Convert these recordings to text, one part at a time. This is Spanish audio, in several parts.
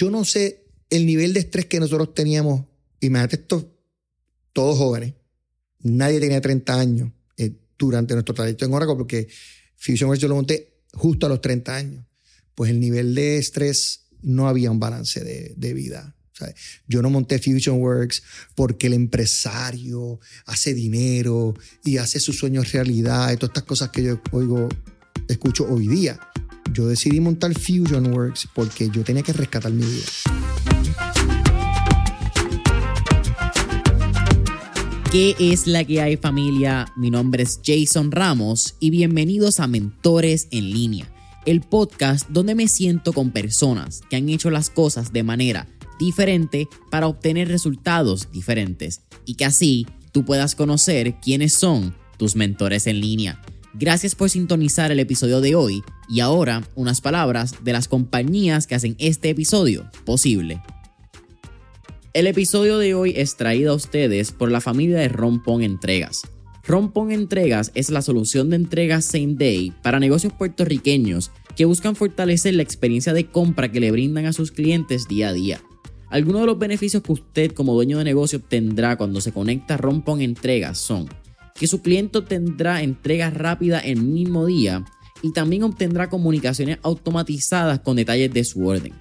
yo no sé el nivel de estrés que nosotros teníamos. Imagínate esto, todos jóvenes. Nadie tenía 30 años eh, durante nuestro trayecto en Oracle porque FusionWorks yo lo monté justo a los 30 años. Pues el nivel de estrés no había un balance de, vida. yo no monté FusionWorks porque el empresario hace dinero y hace sus sueños realidad y todas estas cosas que yo oigo, escucho hoy día. Yo decidí montar FusionWorks porque yo tenía que rescatar mi vida. ¿Qué es la que hay familia? Mi nombre es Jason Ramos y bienvenidos a Mentores en línea, el podcast donde me siento con personas que han hecho las cosas de manera diferente para obtener resultados diferentes y que así tú puedas conocer quiénes son tus mentores en línea. Gracias por sintonizar el episodio de hoy y ahora unas palabras de las compañías que hacen este episodio posible. El episodio de hoy es traído a ustedes por la familia de Rompón Entregas. Rompón Entregas es la solución de entregas same day para negocios puertorriqueños que buscan fortalecer la experiencia de compra que le brindan a sus clientes día a día. Algunos de los beneficios que usted como dueño de negocio obtendrá cuando se conecta a Rompón Entregas son que su cliente tendrá entregas rápidas el mismo día y también obtendrá comunicaciones automatizadas con detalles de su orden.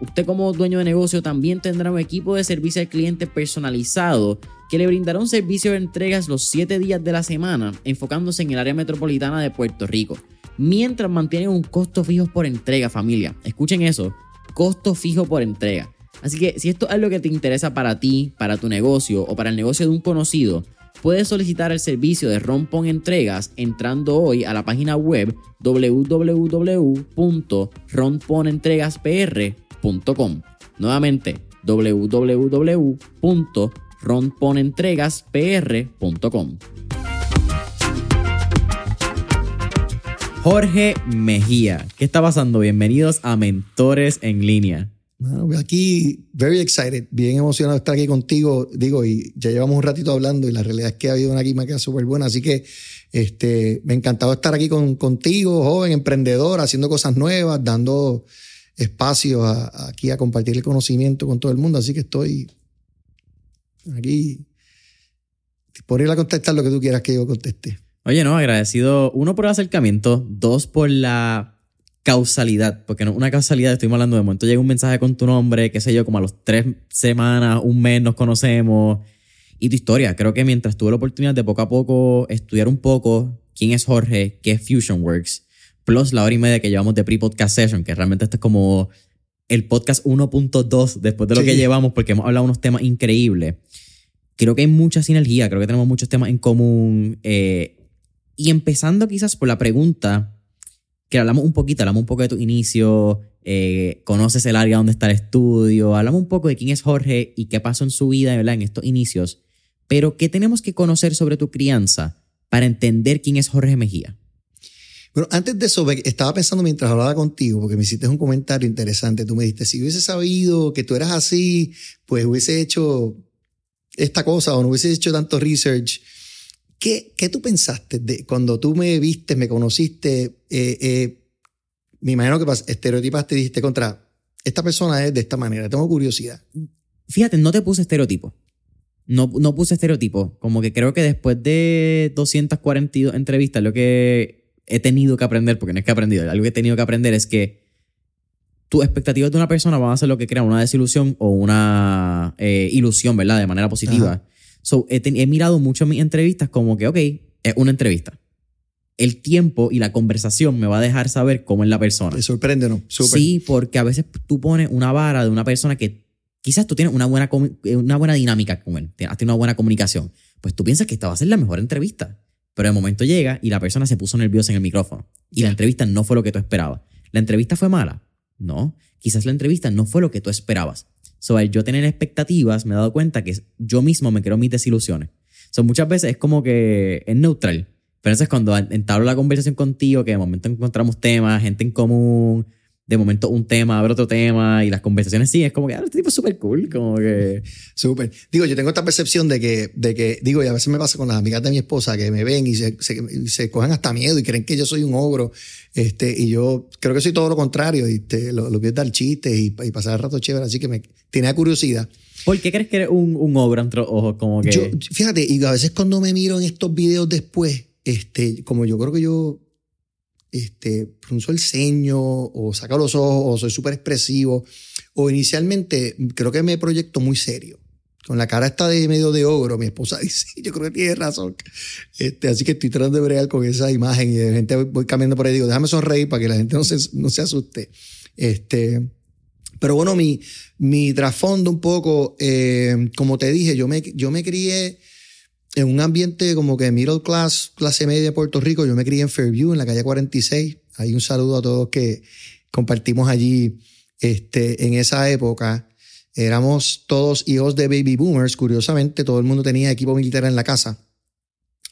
Usted como dueño de negocio también tendrá un equipo de servicio al cliente personalizado que le brindará un servicio de entregas los 7 días de la semana, enfocándose en el área metropolitana de Puerto Rico, mientras mantienen un costo fijo por entrega, familia. Escuchen eso, costo fijo por entrega. Así que si esto es algo que te interesa para ti, para tu negocio o para el negocio de un conocido, puedes solicitar el servicio de Rompon Entregas entrando hoy a la página web www.romponentregaspr.com Nuevamente, www.ronponentregaspr.com. Jorge Mejía, ¿qué está pasando? Bienvenidos a Mentores en Línea. Bueno, aquí, very excited, bien emocionado de estar aquí contigo. Digo, y ya llevamos un ratito hablando y la realidad es que ha habido una química súper buena. Así que este, me ha encantado estar aquí con, contigo, joven emprendedor, haciendo cosas nuevas, dando espacio aquí a compartir el conocimiento con todo el mundo. Así que estoy aquí ir a contestar lo que tú quieras que yo conteste. Oye, no, agradecido, uno por el acercamiento, dos por la causalidad, porque no una causalidad, estuvimos hablando de momento, llega un mensaje con tu nombre, qué sé yo, como a los tres semanas, un mes nos conocemos, y tu historia. Creo que mientras tuve la oportunidad de poco a poco estudiar un poco quién es Jorge, qué es FusionWorks, plus la hora y media que llevamos de pre-podcast session, que realmente este es como el podcast 1.2 después de lo que llevamos, porque hemos hablado de unos temas increíbles. Creo que hay mucha sinergia, creo que tenemos muchos temas en común. Eh, y empezando quizás por la pregunta, que hablamos un poquito, hablamos un poco de tu inicio, eh, conoces el área donde está el estudio, hablamos un poco de quién es Jorge y qué pasó en su vida ¿verdad? en estos inicios, pero ¿qué tenemos que conocer sobre tu crianza para entender quién es Jorge Mejía? Bueno, antes de eso, estaba pensando mientras hablaba contigo, porque me hiciste un comentario interesante. Tú me dijiste, si hubiese sabido que tú eras así, pues hubiese hecho esta cosa o no hubiese hecho tanto research. ¿Qué, qué tú pensaste de cuando tú me viste, me conociste? Eh, eh, me imagino que estereotipaste y dijiste contra, esta persona es de esta manera, tengo curiosidad. Fíjate, no te puse estereotipo. No, no puse estereotipo. Como que creo que después de 242 entrevistas, lo que he tenido que aprender, porque no es que he aprendido, algo que he tenido que aprender es que tus expectativas de una persona van a ser lo que crea una desilusión o una eh, ilusión, ¿verdad? De manera positiva. So, he, mirado mucho mis entrevistas como que, ok, es una entrevista. El tiempo y la conversación me va a dejar saber cómo es la persona. ¿Te sorprende, no? Sí, porque a veces tú pones una vara de una persona que quizás tú tienes una buena, una buena dinámica con él, has tenido una buena comunicación. Pues tú piensas que esta va a ser la mejor entrevista. Pero de momento llega y la persona se puso nerviosa en el micrófono. Y la entrevista no fue lo que tú esperabas. ¿La entrevista fue mala? No. Quizás la entrevista no fue lo que tú esperabas. So, al yo tener expectativas, me he dado cuenta que yo mismo me creo mis desilusiones. So, muchas veces es como que es neutral. Pero entonces cuando entablo la conversación contigo, que de momento encontramos temas, gente en común, de momento un tema abre otro tema y las conversaciones sí, es como que ah, este tipo es súper cool, como que... Súper. Digo, yo tengo esta percepción de que, de que, digo, y a veces me pasa con las amigas de mi esposa que me ven y se, se, cogen hasta miedo y creen que yo soy un ogro. Este, y yo creo que soy todo lo contrario. Y te, lo, lo que es dar chistes y, y, pasar el rato chévere. Así que me tenía curiosidad. ¿Por qué crees que eres un, un ogro entre ojos? Como que... Yo, fíjate, y a veces cuando me miro en estos videos después, este, como yo creo que yo este, pronuncio el ceño o saco los ojos o soy súper expresivo. O inicialmente creo que me proyecto muy serio. Con la cara está de medio de ogro, mi esposa dice, yo creo que tiene razón. Este, así que estoy tratando de bregar con esa imagen y de repente voy cambiando por ahí digo, déjame sonreír para que la gente no se, no se asuste. Este, pero bueno, mi, mi trasfondo un poco, eh, como te dije, yo me, yo me crié en un ambiente como que middle class, clase media de Puerto Rico. Yo me crié en Fairview, en la calle 46. Hay un saludo a todos que compartimos allí este, en esa época. Éramos todos hijos de baby boomers. Curiosamente, todo el mundo tenía equipo militar en la casa.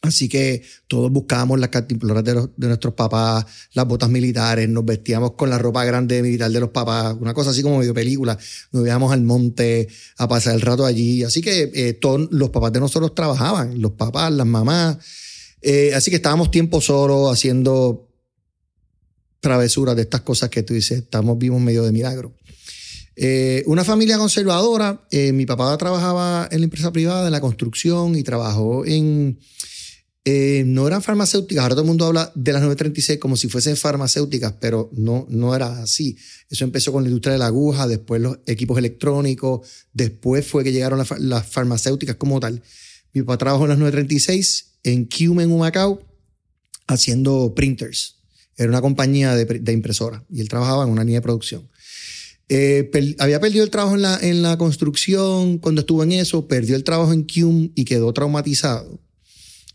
Así que todos buscábamos las cantimploras de, nuestros papás, las botas militares, nos vestíamos con la ropa grande militar de los papás, una cosa así como medio película. Nos íbamos al monte a pasar el rato allí. Así que eh, todos los papás de nosotros trabajaban, los papás, las mamás. Eh, así que estábamos tiempo solos haciendo travesuras de estas cosas que tú dices, estamos vivos medio de milagro. Eh, una familia conservadora. mi papá trabajaba en la empresa privada, en la construcción y trabajó en eh, no eran farmacéuticas. Ahora todo el mundo habla de las 936 como si fuesen farmacéuticas, pero no, no era así. Eso empezó con la industria de la aguja, después los equipos electrónicos, después fue que llegaron las, farmacéuticas como tal. Mi papá trabajó en las 936 en Cume, en Humacao, haciendo printers. Era una compañía de, de impresora y él trabajaba en una línea de producción. Eh, había perdido el trabajo en la, en la construcción cuando estuvo en eso, perdió el trabajo en Cume y quedó traumatizado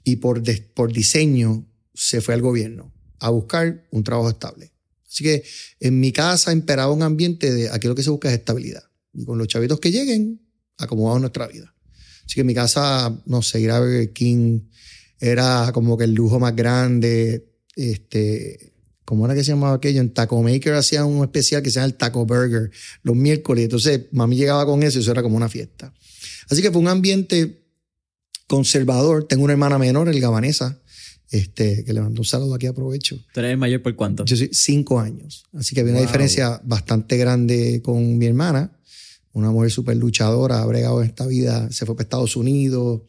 y por, por diseño se fue al gobierno a buscar un trabajo estable. Así que en mi casa imperaba un ambiente de aquí lo que se busca es estabilidad. Y con los chavitos que lleguen, acomodamos nuestra vida. Así que mi casa, no sé, ir a Burger King era como que el lujo más grande. Este, ¿cómo era que se llamaba aquello? En Taco Maker hacían un especial que se llama el Taco Burger los miércoles. Entonces, mami llegaba con eso y eso era como una fiesta. Así que fue un ambiente conservador. Tengo una hermana menor, el Gabanesa, este, que le mando un saludo aquí, aprovecho. ¿Tú eres mayor por cuánto? Yo soy cinco años. Así que había una diferencia bastante grande con mi hermana. Una mujer súper luchadora, ha bregado en esta vida, se fue para Estados Unidos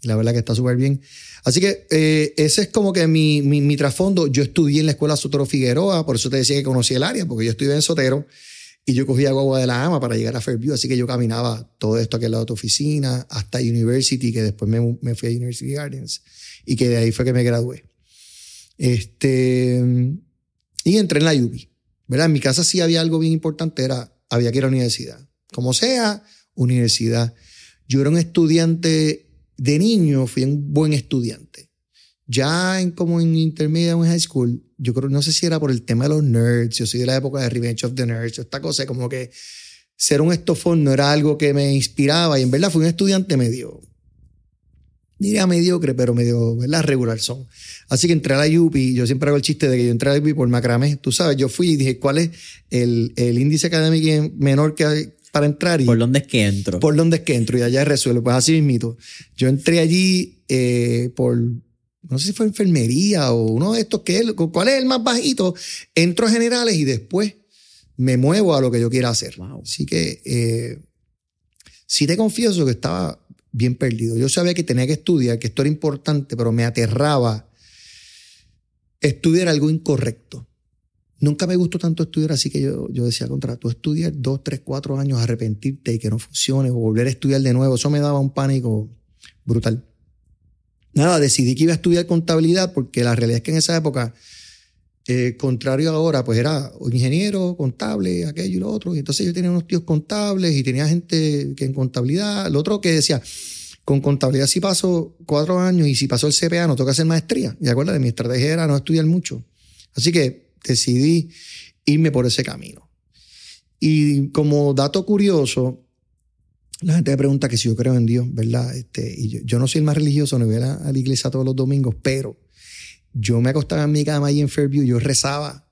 y la verdad que está súper bien. Así que eh, ese es como que mi, mi, mi, trasfondo. Yo estudié en la escuela Sotero Figueroa, por eso te decía que conocí el área, porque yo estudié en Sotero y yo cogía agua de la ama para llegar a Fairview, así que yo caminaba todo esto aquí al lado de tu oficina, hasta University, que después me, me, fui a University Gardens, y que de ahí fue que me gradué. Este, y entré en la UBI. ¿verdad? En mi casa sí había algo bien importante, era, había que ir a la universidad. Como sea, universidad. Yo era un estudiante de niño, fui un buen estudiante. Ya en como en intermedia o en high school, yo creo, no sé si era por el tema de los nerds, yo soy de la época de Revenge of the Nerds, esta cosa, como que ser un estofón no era algo que me inspiraba y en verdad fui un estudiante medio, diría mediocre, pero medio, ¿verdad? Regular son. Así que entré a la UPI, yo siempre hago el chiste de que yo entré a la UPI por macramé, tú sabes, yo fui y dije, ¿cuál es el, el índice académico menor que hay para entrar? Y, ¿Por dónde es que entro? Por dónde es que entro y allá resuelvo. Pues así mismito. Yo entré allí eh, por no sé si fue enfermería o uno de estos que es, ¿cuál es el más bajito? Entro a generales y después me muevo a lo que yo quiera hacer. Así que eh, sí te confieso que estaba bien perdido. Yo sabía que tenía que estudiar, que esto era importante, pero me aterraba estudiar algo incorrecto. Nunca me gustó tanto estudiar, así que yo, yo decía, contra, tú estudiar dos, tres, cuatro años, arrepentirte y que no funcione o volver a estudiar de nuevo, eso me daba un pánico brutal nada, decidí que iba a estudiar contabilidad porque la realidad es que en esa época, eh, contrario a ahora, pues era ingeniero, contable, aquello y lo otro. Y entonces yo tenía unos tíos contables y tenía gente que en contabilidad, lo otro que decía, con contabilidad si paso cuatro años y si paso el CPA no toca hacer maestría. Y acuérdate, mi estrategia era no estudiar mucho. Así que decidí irme por ese camino. Y como dato curioso, la gente me pregunta que si yo creo en Dios, ¿verdad? Este, y yo, no soy el más religioso, no voy a la, iglesia todos los domingos, pero yo me acostaba en mi cama ahí en Fairview, yo rezaba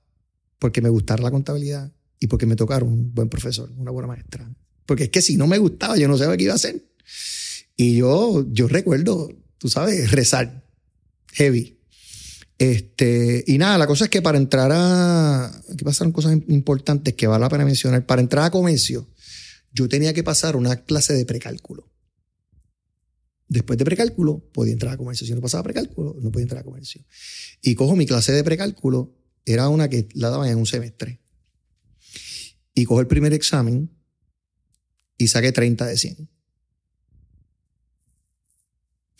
porque me gustara la contabilidad, y porque me tocaron un buen profesor, una buena maestra. Porque es que si no me gustaba, yo no sabía qué iba a hacer. Y yo, yo recuerdo, tú sabes, rezar heavy. Este, y nada, la cosa es que para entrar a. Aquí pasaron cosas importantes que vale la pena mencionar. Para entrar a comercio, yo tenía que pasar una clase de precálculo. Después de precálculo, podía entrar a comercio. Si no pasaba precálculo, no podía entrar a comercio. Y cojo mi clase de precálculo, era una que la daban en un semestre. Y cojo el primer examen y saqué 30 de 100.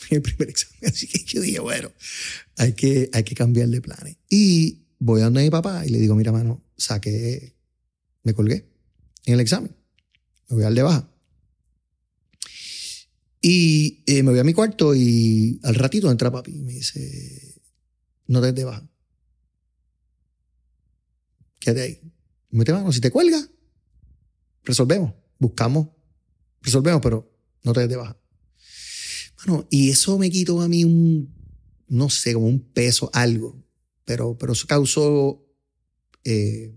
El primer examen. Así que yo dije, bueno, hay que, hay que cambiar de planes. Y voy a mi papá y le digo, mira, mano, saqué, me colgué en el examen. Me voy a dar de baja. Y eh, me voy a mi cuarto y al ratito entra papi y me dice, no te des de baja. Quédate ahí. Mete mano, si te cuelga, resolvemos, buscamos, resolvemos, pero no te des de baja. Bueno, y eso me quitó a mí un, no sé, como un peso, algo, pero, pero eso causó eh,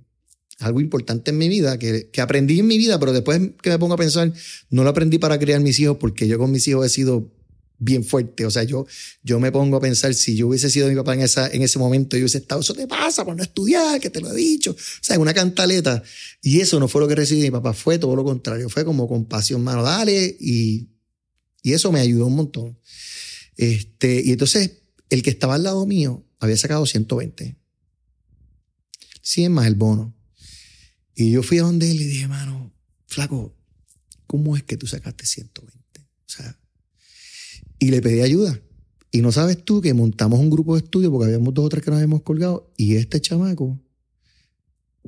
algo importante en mi vida, que, que, aprendí en mi vida, pero después que me pongo a pensar, no lo aprendí para criar mis hijos, porque yo con mis hijos he sido bien fuerte. O sea, yo, yo me pongo a pensar, si yo hubiese sido mi papá en, esa, en ese momento, yo hubiese estado, eso te pasa por no estudiar, que te lo he dicho. O sea, una cantaleta. Y eso no fue lo que recibí mi papá, fue todo lo contrario. Fue como compasión, mano, dale. Y, y eso me ayudó un montón. Este, y entonces, el que estaba al lado mío había sacado 120. 100 más el bono. Y yo fui a donde él y dije, mano, flaco, ¿cómo es que tú sacaste 120? O sea, y le pedí ayuda. Y no sabes tú que montamos un grupo de estudio porque habíamos dos o tres que nos habíamos colgado y este chamaco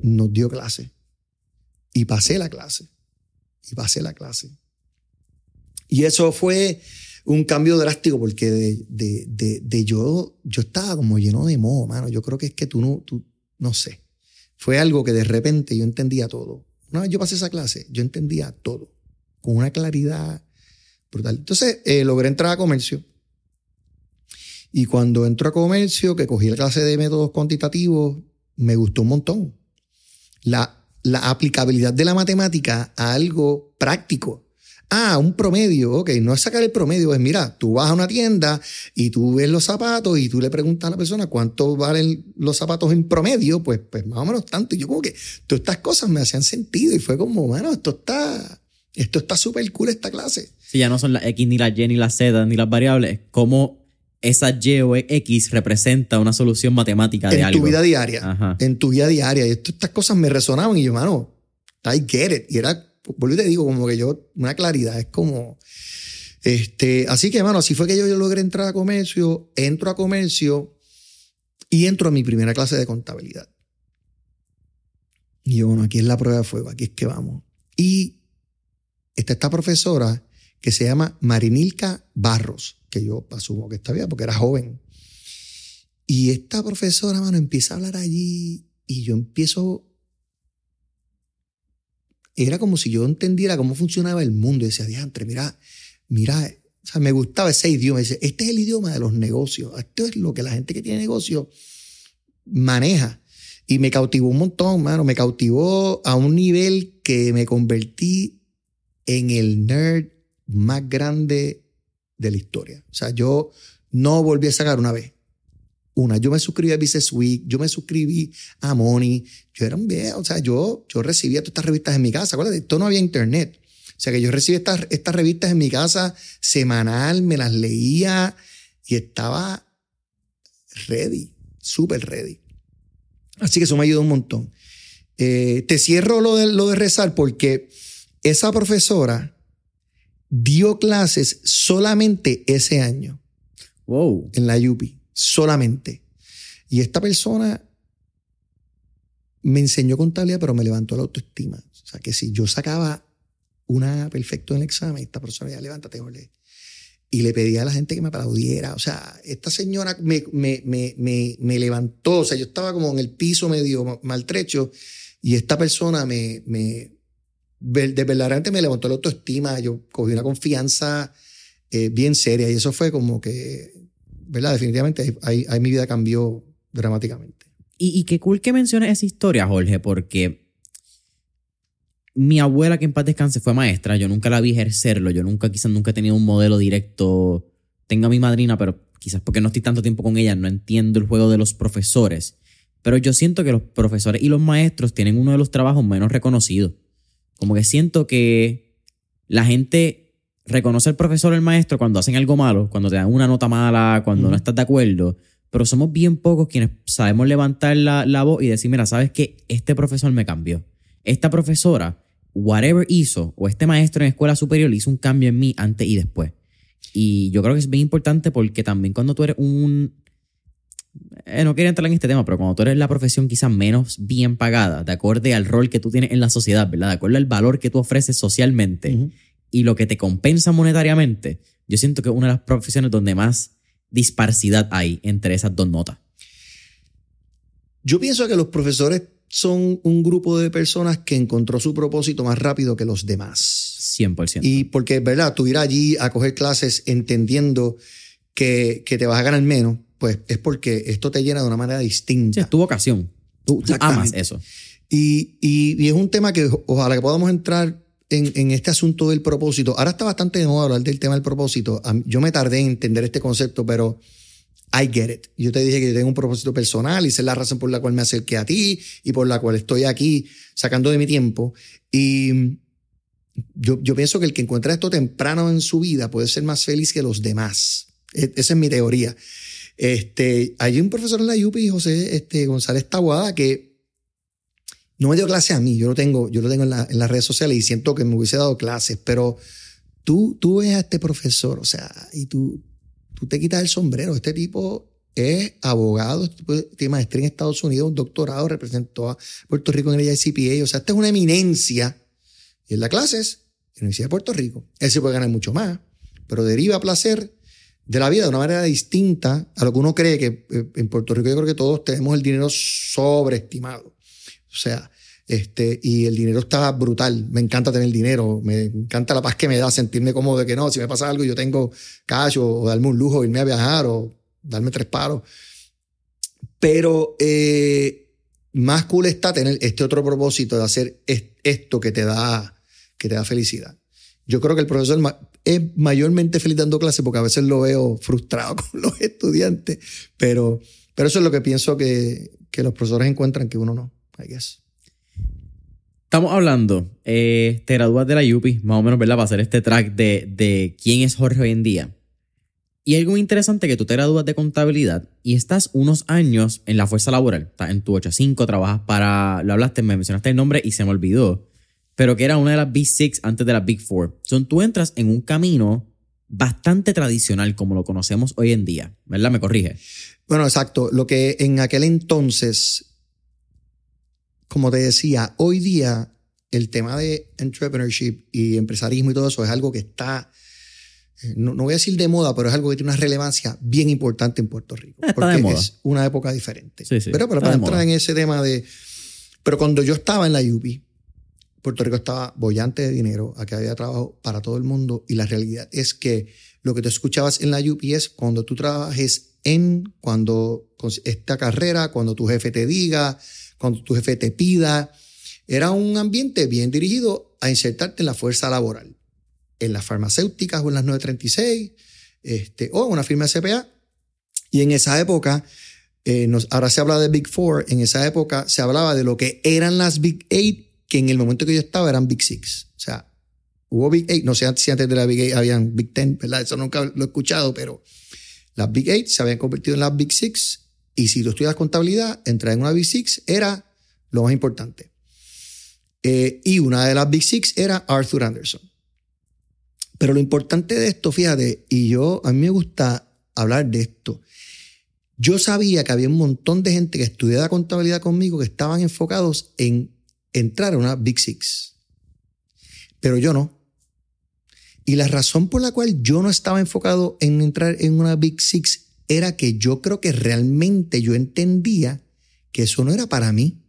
nos dio clase. Y pasé la clase. Y pasé la clase. Y eso fue un cambio drástico porque de, de, de, de yo, yo estaba como lleno de moho, mano. Yo creo que es que tú no, tú, no sé fue algo que de repente yo entendía todo. Una vez yo pasé esa clase, yo entendía todo, con una claridad brutal. Entonces, eh, logré entrar a comercio. Y cuando entro a comercio, que cogí la clase de métodos cuantitativos, me gustó un montón. La, la aplicabilidad de la matemática a algo práctico. Ah, un promedio, ok, no es sacar el promedio, es mira, tú vas a una tienda y tú ves los zapatos y tú le preguntas a la persona cuánto valen los zapatos en promedio, pues, pues más o menos tanto. Y yo como que todas estas cosas me hacían sentido y fue como, bueno, esto está, esto está súper cool esta clase. Sí, ya no son las X ni las Y ni las Z ni las variables, como esa Y o X representa una solución matemática de algo. En tu vida diaria, en tu vida diaria. Y estas cosas me resonaban y yo, mano, I get it. Y era por te digo, como que yo, una claridad, es como, este, así que, mano, así fue que yo, yo logré entrar a comercio, entro a comercio y entro a mi primera clase de contabilidad. Y yo, bueno, aquí es la prueba de fuego, aquí es que vamos. Y está esta profesora que se llama Marinilka Barros, que yo asumo que está bien porque era joven. Y esta profesora, mano, empieza a hablar allí y yo empiezo era como si yo entendiera cómo funcionaba el mundo. Y decía, diantre, mira, mira, o sea, me gustaba ese idioma. Dice, este es el idioma de los negocios. Esto es lo que la gente que tiene negocio maneja. Y me cautivó un montón, mano. Me cautivó a un nivel que me convertí en el nerd más grande de la historia. O sea, yo no volví a sacar una vez una. Yo me suscribí a Business Week, yo me suscribí a Money. Yo era un viejo, o sea, yo, yo recibía todas estas revistas en mi casa. Acuérdate, esto no había internet. O sea, que yo recibía estas, estas revistas en mi casa semanal, me las leía y estaba ready, súper ready. Así que eso me ayudó un montón. Eh, te cierro lo de, lo de rezar porque esa profesora dio clases solamente ese año. Wow. En la UPI solamente. Y esta persona me enseñó contabilidad, pero me levantó la autoestima. O sea, que si yo sacaba una perfecto en el examen, esta persona ya levántate, ole. Y le pedía a la gente que me aplaudiera. O sea, esta señora me, me, me, me, levantó. O sea, yo estaba como en el piso medio maltrecho y esta persona me, me de verdaderamente me levantó la autoestima. Yo cogí una confianza eh, bien seria y eso fue como que ¿verdad? Definitivamente ahí, mi vida cambió dramáticamente. Y, qué cool que menciones esa historia, Jorge, porque mi abuela, que en paz descanse, fue maestra. Yo nunca la vi ejercerlo. Yo nunca, quizás nunca he tenido un modelo directo. Tengo a mi madrina, pero quizás porque no estoy tanto tiempo con ella, no entiendo el juego de los profesores. Pero yo siento que los profesores y los maestros tienen uno de los trabajos menos reconocidos. Como que siento que la gente reconoce al profesor o el maestro cuando hacen algo malo, cuando te dan una nota mala, cuando no estás de acuerdo. Pero somos bien pocos quienes sabemos levantar la, la voz y decir, mira, ¿sabes qué? Este profesor me cambió esta profesora, whatever hizo, o este maestro en escuela superior hizo un cambio en mí antes y después. Y yo creo que es bien importante porque también cuando tú eres un... Eh, no quería entrar en este tema, pero cuando tú eres la profesión quizás menos bien pagada, de acuerdo al rol que tú tienes en la sociedad, ¿verdad? De acuerdo al valor que tú ofreces socialmente y lo que te compensa monetariamente, yo siento que es una de las profesiones donde más disparcidad hay entre esas dos notas. Yo pienso que los profesores son un grupo de personas que encontró su propósito más rápido que los demás. 100%. Y porque, ¿verdad? Tú ir allí a coger clases entendiendo que, que te vas a ganar menos, pues es porque esto te llena de una manera distinta. Sí, es tu vocación. Tú, amas eso. Y, y, es un tema que ojalá que podamos entrar en, este asunto del propósito. Ahora está bastante de moda hablar del tema del propósito. Yo me tardé en entender este concepto, pero I get it. Yo te dije que yo tengo un propósito personal y esa es la razón por la cual me acerqué a ti y por la cual estoy aquí sacando de mi tiempo. Y yo, yo pienso que el que encuentra esto temprano en su vida puede ser más feliz que los demás. E, esa es mi teoría. Este, hay un profesor en la UPI, José este, González Taguada, que no me dio clase a mí, yo lo tengo, yo lo tengo en, en las redes sociales y siento que me hubiese dado clases, pero tú, tú ves a este profesor, o sea, y tú, tú te quitas el sombrero. Este tipo es abogado, este tiene maestría en Estados Unidos, un doctorado, representó a Puerto Rico en el ICPA. O sea, esta es una eminencia. Y en la clase es la Universidad de Puerto Rico. Él se puede ganar mucho más, pero deriva placer de la vida de una manera distinta a lo que uno cree que eh, en Puerto Rico yo creo que todos tenemos el dinero sobreestimado. O sea, este, y el dinero está brutal. Me encanta tener dinero. Me encanta la paz que me da sentirme cómodo de que no, si me pasa algo, yo tengo cash o, darme un lujo, irme a viajar o darme tres paros. Pero eh, más cool está tener este otro propósito de hacer esto que te da, que te da felicidad. Yo creo que el profesor es mayormente feliz dando clases porque a veces lo veo frustrado con los estudiantes, pero, pero eso es lo que pienso que, que los profesores encuentran que uno no, I guess. Estamos hablando, eh, te gradúas de la UPI, más o menos, ¿verdad? Para hacer este track de, de quién es Jorge hoy en día. Y algo interesante que tú te gradúas de contabilidad y estás unos años en la fuerza laboral. Estás en tu 8-5, trabajas para. Lo hablaste, me mencionaste el nombre y se me olvidó. Pero que era una de las Big Six antes de las Big Four. Son tú entras en un camino bastante tradicional como lo conocemos hoy en día. ¿Verdad? ¿Me corrige? Bueno, exacto. Lo que en aquel entonces como te decía, hoy día el tema de entrepreneurship y empresarismo y todo eso es algo que está, eh, no, voy a decir de moda, pero es algo que tiene una relevancia bien importante en Puerto Rico. porque es una época diferente. pero, para entrar en ese tema de... Pero cuando yo estaba en la UPI, Puerto Rico estaba bollante de dinero, aquí había trabajo para todo el mundo y la realidad es que lo que tú escuchabas en la UPI es cuando tú trabajes en, cuando esta carrera, cuando tu jefe te diga, cuando tu jefe te pida. Era un ambiente bien dirigido a insertarte en la fuerza laboral, en las farmacéuticas o en las 936, este, o en una firma de CPA. Y en esa época, eh, ahora se habla de Big Four, en esa época se hablaba de lo que eran las Big Eight, que en el momento que yo estaba eran Big Six. O sea, hubo Big Eight, no sé si antes de la Big Eight habían Big Ten, ¿verdad? Eso nunca lo he escuchado, pero las Big Eight se habían convertido en las Big Six y si tú estudias contabilidad, entrar en una Big Six era lo más importante. Eh, y una de las Big Six era Arthur Anderson. Pero lo importante de esto, fíjate, y yo, a mí me gusta hablar de esto. Yo sabía que había un montón de gente que estudiaba contabilidad conmigo que estaban enfocados en entrar a una Big Six. Pero yo no. Y la razón por la cual yo no estaba enfocado en entrar en una Big Six era que yo creo que realmente yo entendía que eso no era para mí,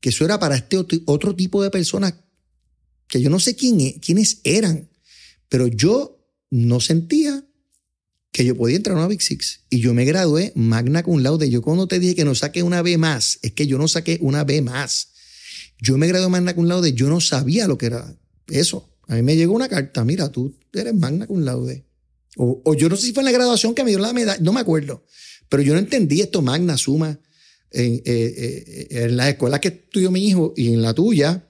que eso era para este otro tipo de personas que yo no sé quién, e, quiénes eran, pero yo no sentía que yo podía entrar a una Big Six. Y yo me gradué magna cum laude. Yo cuando te dije que no saqué una B más, es que yo no saqué una B más. Yo me gradué magna cum laude, yo no sabía lo que era eso. A mí me llegó una carta, mira, tú eres magna cum laude. O, o yo no sé si fue en la graduación que me dio la medalla, no me acuerdo. Pero yo no entendí esto magna, suma. En, eh, eh, en la escuela que estudió mi hijo y en la tuya,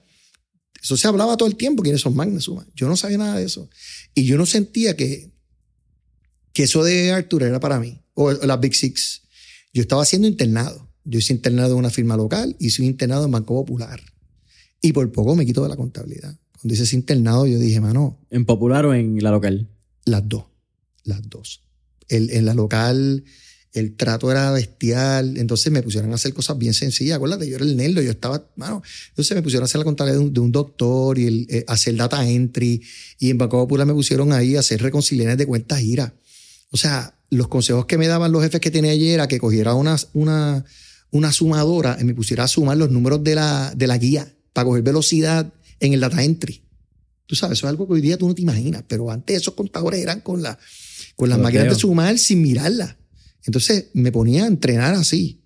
eso se hablaba todo el tiempo, quiénes son magna, suma. Yo no sabía nada de eso. Y yo no sentía que, que eso de Arthur era para mí, o la Big Six. Yo estaba haciendo internado. Yo hice internado en una firma local y soy internado en Banco Popular. Y por poco me quito de la contabilidad. Cuando hice ese internado, yo dije, mano. ¿En Popular o en la local? Las dos. Las dos. El, en la local, el trato era bestial. Entonces me pusieron a hacer cosas bien sencillas. Acuérdate, yo era el nerdo, yo estaba, mano. Entonces me pusieron a hacer la contabilidad de un, doctor y el, eh, hacer data entry. Y en Banco Popular me pusieron ahí a hacer reconciliaciones de cuentas gira. O sea, los consejos que me daban los jefes que tenía ayer era que cogiera una, una, una sumadora y me pusiera a sumar los números de la, de la guía para coger velocidad en el data entry. Tú sabes, eso es algo que hoy día tú no te imaginas, pero antes esos contadores eran con, la, con las máquinas de sumar sin mirarla. Entonces me ponía a entrenar así.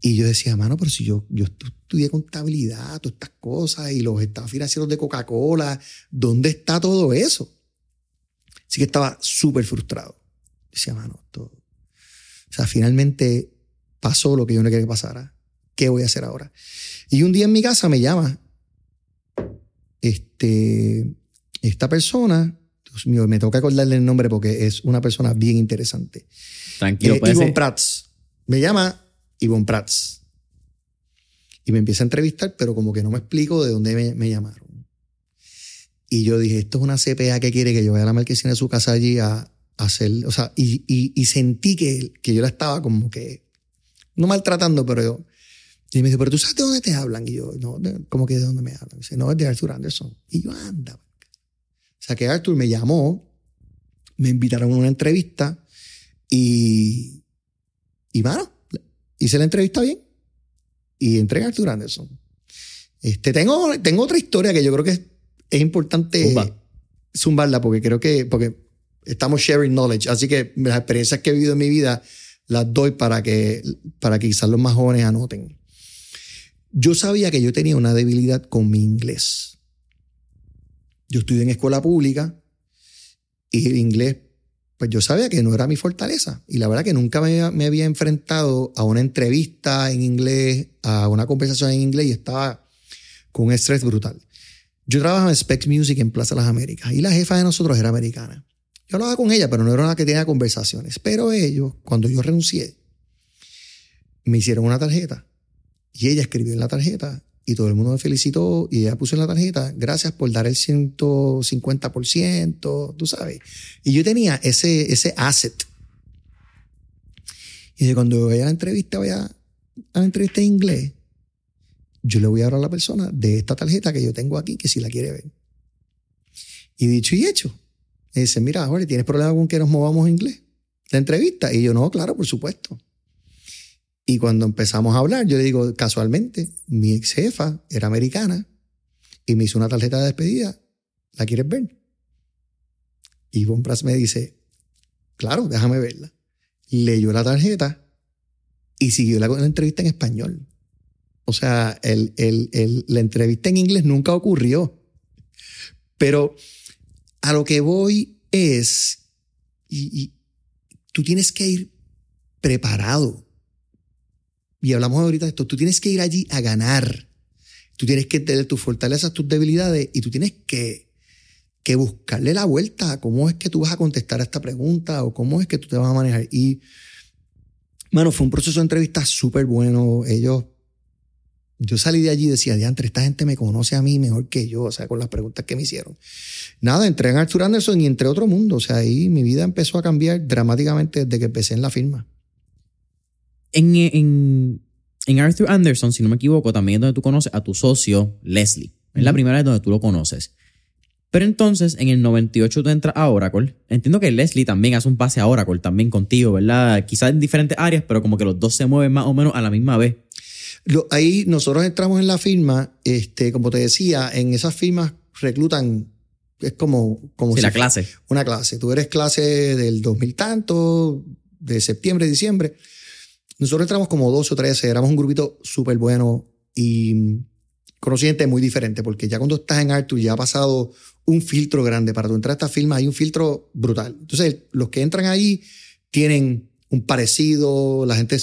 Y yo decía, mano, pero si yo, yo estudié contabilidad, todas estas cosas y los estados financieros de Coca-Cola, ¿dónde está todo eso? Así que estaba súper frustrado. Decía, mano, todo. O sea, finalmente pasó lo que yo no quería que pasara. ¿Qué voy a hacer ahora? Y un día en mi casa me llama este, esta persona, Dios mío, me toca acordarle el nombre porque es una persona bien interesante. Tranquilo, eh, Prats. Me llama Ivonne Prats. Y me empieza a entrevistar, pero como que no me explico de dónde me llamaron. Y yo dije, esto es una CPA que quiere que yo vaya a la marquesina de su casa allí a, hacer, o sea, y, y, sentí que, que, yo la estaba como que, no maltratando, pero yo, y me dice, pero tú sabes de dónde te hablan. Y yo, no, como que de dónde me hablan. dice, no, es de Arthur Anderson. Y yo, anda. O sea, que Arthur me llamó, me invitaron a una entrevista y, y bueno, hice la entrevista bien y entré a Arthur Anderson. Este, tengo, tengo otra historia que yo creo que es importante zumbarla porque creo que porque estamos sharing knowledge. Así que las experiencias que he vivido en mi vida las doy para que, para que quizás los más jóvenes anoten. Yo sabía que yo tenía una debilidad con mi inglés. Yo estudié en escuela pública y el inglés, pues yo sabía que no era mi fortaleza. Y la verdad que nunca me, me había enfrentado a una entrevista en inglés, a una conversación en inglés y estaba con un estrés brutal. Yo trabajaba en Specs Music en Plaza Las Américas y la jefa de nosotros era americana. Yo hablaba con ella, pero no era la que tenía conversaciones. Pero ellos, cuando yo renuncié, me hicieron una tarjeta y ella escribió en la tarjeta y todo el mundo me felicitó y ella puso en la tarjeta, gracias por dar el 150%, tú sabes. Y yo tenía ese, ese asset. Y cuando vaya a la entrevista, vaya a la entrevista en inglés, yo le voy a dar a la persona de esta tarjeta que yo tengo aquí, que si la quiere ver. Y dicho y hecho, me dice, mira, Jorge, ¿tienes problema con que nos movamos en inglés? La entrevista. Y yo, no, claro, por supuesto. Y cuando empezamos a hablar, yo le digo, casualmente, mi ex jefa era americana y me hizo una tarjeta de despedida. ¿La quieres ver? Y Von Prats me dice, claro, déjame verla. Leyó la tarjeta y siguió la, entrevista en español. O sea, la entrevista en inglés nunca ocurrió. Pero a lo que voy es, y, tú tienes que ir preparado. Y hablamos ahorita de esto, tú tienes que ir allí a ganar. Tú tienes que tener tus fortalezas, tus debilidades y tú tienes que, que buscarle la vuelta cómo es que tú vas a contestar a esta pregunta o cómo es que tú te vas a manejar. Y, bueno, fue un proceso de entrevista súper bueno. Ellos yo salí de allí y decía, diantre, esta gente me conoce a mí mejor que yo, o sea, con las preguntas que me hicieron. Nada, entré en Arthur Anderson y entré otro mundo, o sea, ahí mi vida empezó a cambiar dramáticamente desde que empecé en la firma. En, en, en Arthur Anderson, si no me equivoco, también es donde tú conoces a tu socio, Leslie. Es la primera vez donde tú lo conoces. Pero entonces, en el 98 tú entras a Oracle. Entiendo que Leslie también hace un pase a Oracle también contigo, ¿verdad? Quizás en diferentes áreas, pero como que los dos se mueven más o menos a la misma vez ahí nosotros entramos en la firma, este, como te decía, en esas firmas reclutan, es como... como la clase. Una clase. Tú eres clase del 2000 tanto, de septiembre, diciembre. Nosotros entramos como 12 o 13, éramos un grupito súper bueno y conocí gente muy diferente, porque ya cuando estás en Arthur ya ha pasado un filtro grande. Para entrar a esta firma hay un filtro brutal. Entonces, los que entran ahí tienen un parecido, la gente,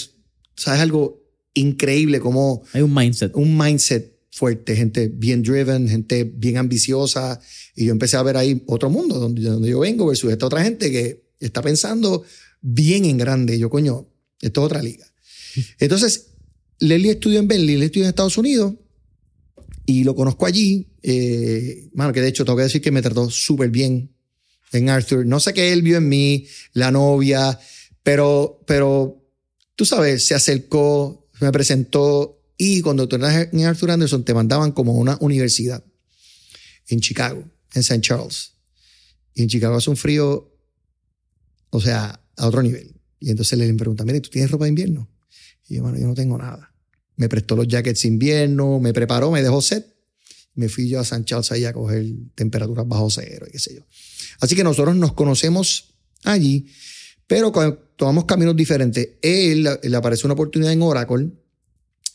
¿sabes algo increíble? Como Hay un mindset. un mindset fuerte, gente bien driven, gente bien ambiciosa. Y yo empecé a ver ahí otro mundo donde, donde yo vengo versus esta otra gente que está pensando bien en grande. Y yo, coño, esto es otra liga. Entonces, Leslie estudió en Berkeley, Leslie estudió en Estados Unidos y lo conozco allí. Eh, que de hecho tengo que decir que me trató súper bien en Arthur. No sé qué él vio en mí, la novia, pero, pero tú sabes, se acercó, me presentó y cuando tú eras en Arthur Anderson te mandaban como a una universidad en Chicago, en St. Charles. Y en Chicago hace un frío, o sea, a otro nivel. Y entonces le preguntan, mire, ¿tú tienes ropa de invierno? Y yo, bueno, yo no tengo nada. Me prestó los jackets de invierno, me preparó, me dejó set. Me fui yo a St. Charles ahí a coger temperaturas bajo cero y qué sé yo. Así que nosotros nos conocemos allí, pero tomamos caminos diferentes. Él le apareció una oportunidad en Oracle.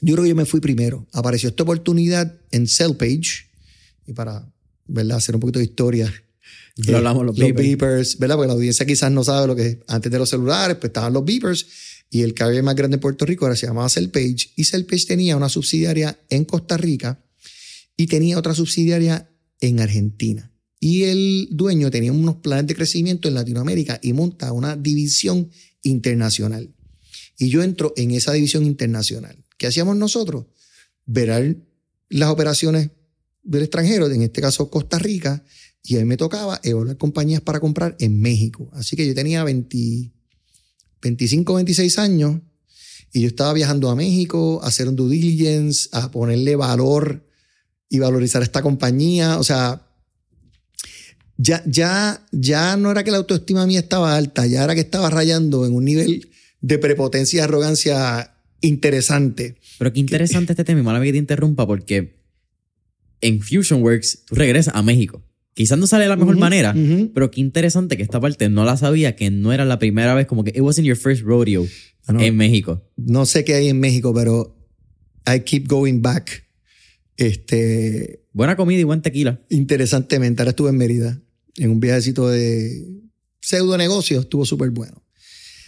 Yo creo que yo me fui primero. Apareció esta oportunidad en Cellpage. Y para ¿verdad? hacer un poquito de historia. Lo hablamos, los los beepers. beepers, ¿verdad? Porque la audiencia quizás no sabe lo que es. Antes de los celulares, pues estaban los beepers. Y el carrier más grande de Puerto Rico ahora se llamaba Cellpage. Y Cellpage tenía una subsidiaria en Costa Rica y tenía otra subsidiaria en Argentina. Y el dueño tenía unos planes de crecimiento en Latinoamérica y monta una división internacional. Y yo entro en esa división internacional. ¿Qué hacíamos nosotros? Ver las operaciones del extranjero, en este caso Costa Rica, y a mí me tocaba evaluar compañías para comprar en México. Así que yo tenía 20, 25, 26 años y yo estaba viajando a México a hacer un due diligence, a ponerle valor y valorizar esta compañía. O sea, ya, ya, ya no era que la autoestima mía estaba alta, ya era que estaba rayando en un nivel de prepotencia y arrogancia interesante. Pero qué interesante este tema, y mala que te interrumpa, porque en FusionWorks tú regresas a México. Quizás no sale de la mejor manera, pero qué interesante que esta parte no la sabía, que no era la primera vez, como que it wasn't your first rodeo Ah, no. en México. no sé qué hay en México, pero I keep going back. Este, Buena comida y buen tequila. interesantemente, ahora estuve en Mérida, en un viajecito de pseudo negocio, estuvo súper bueno.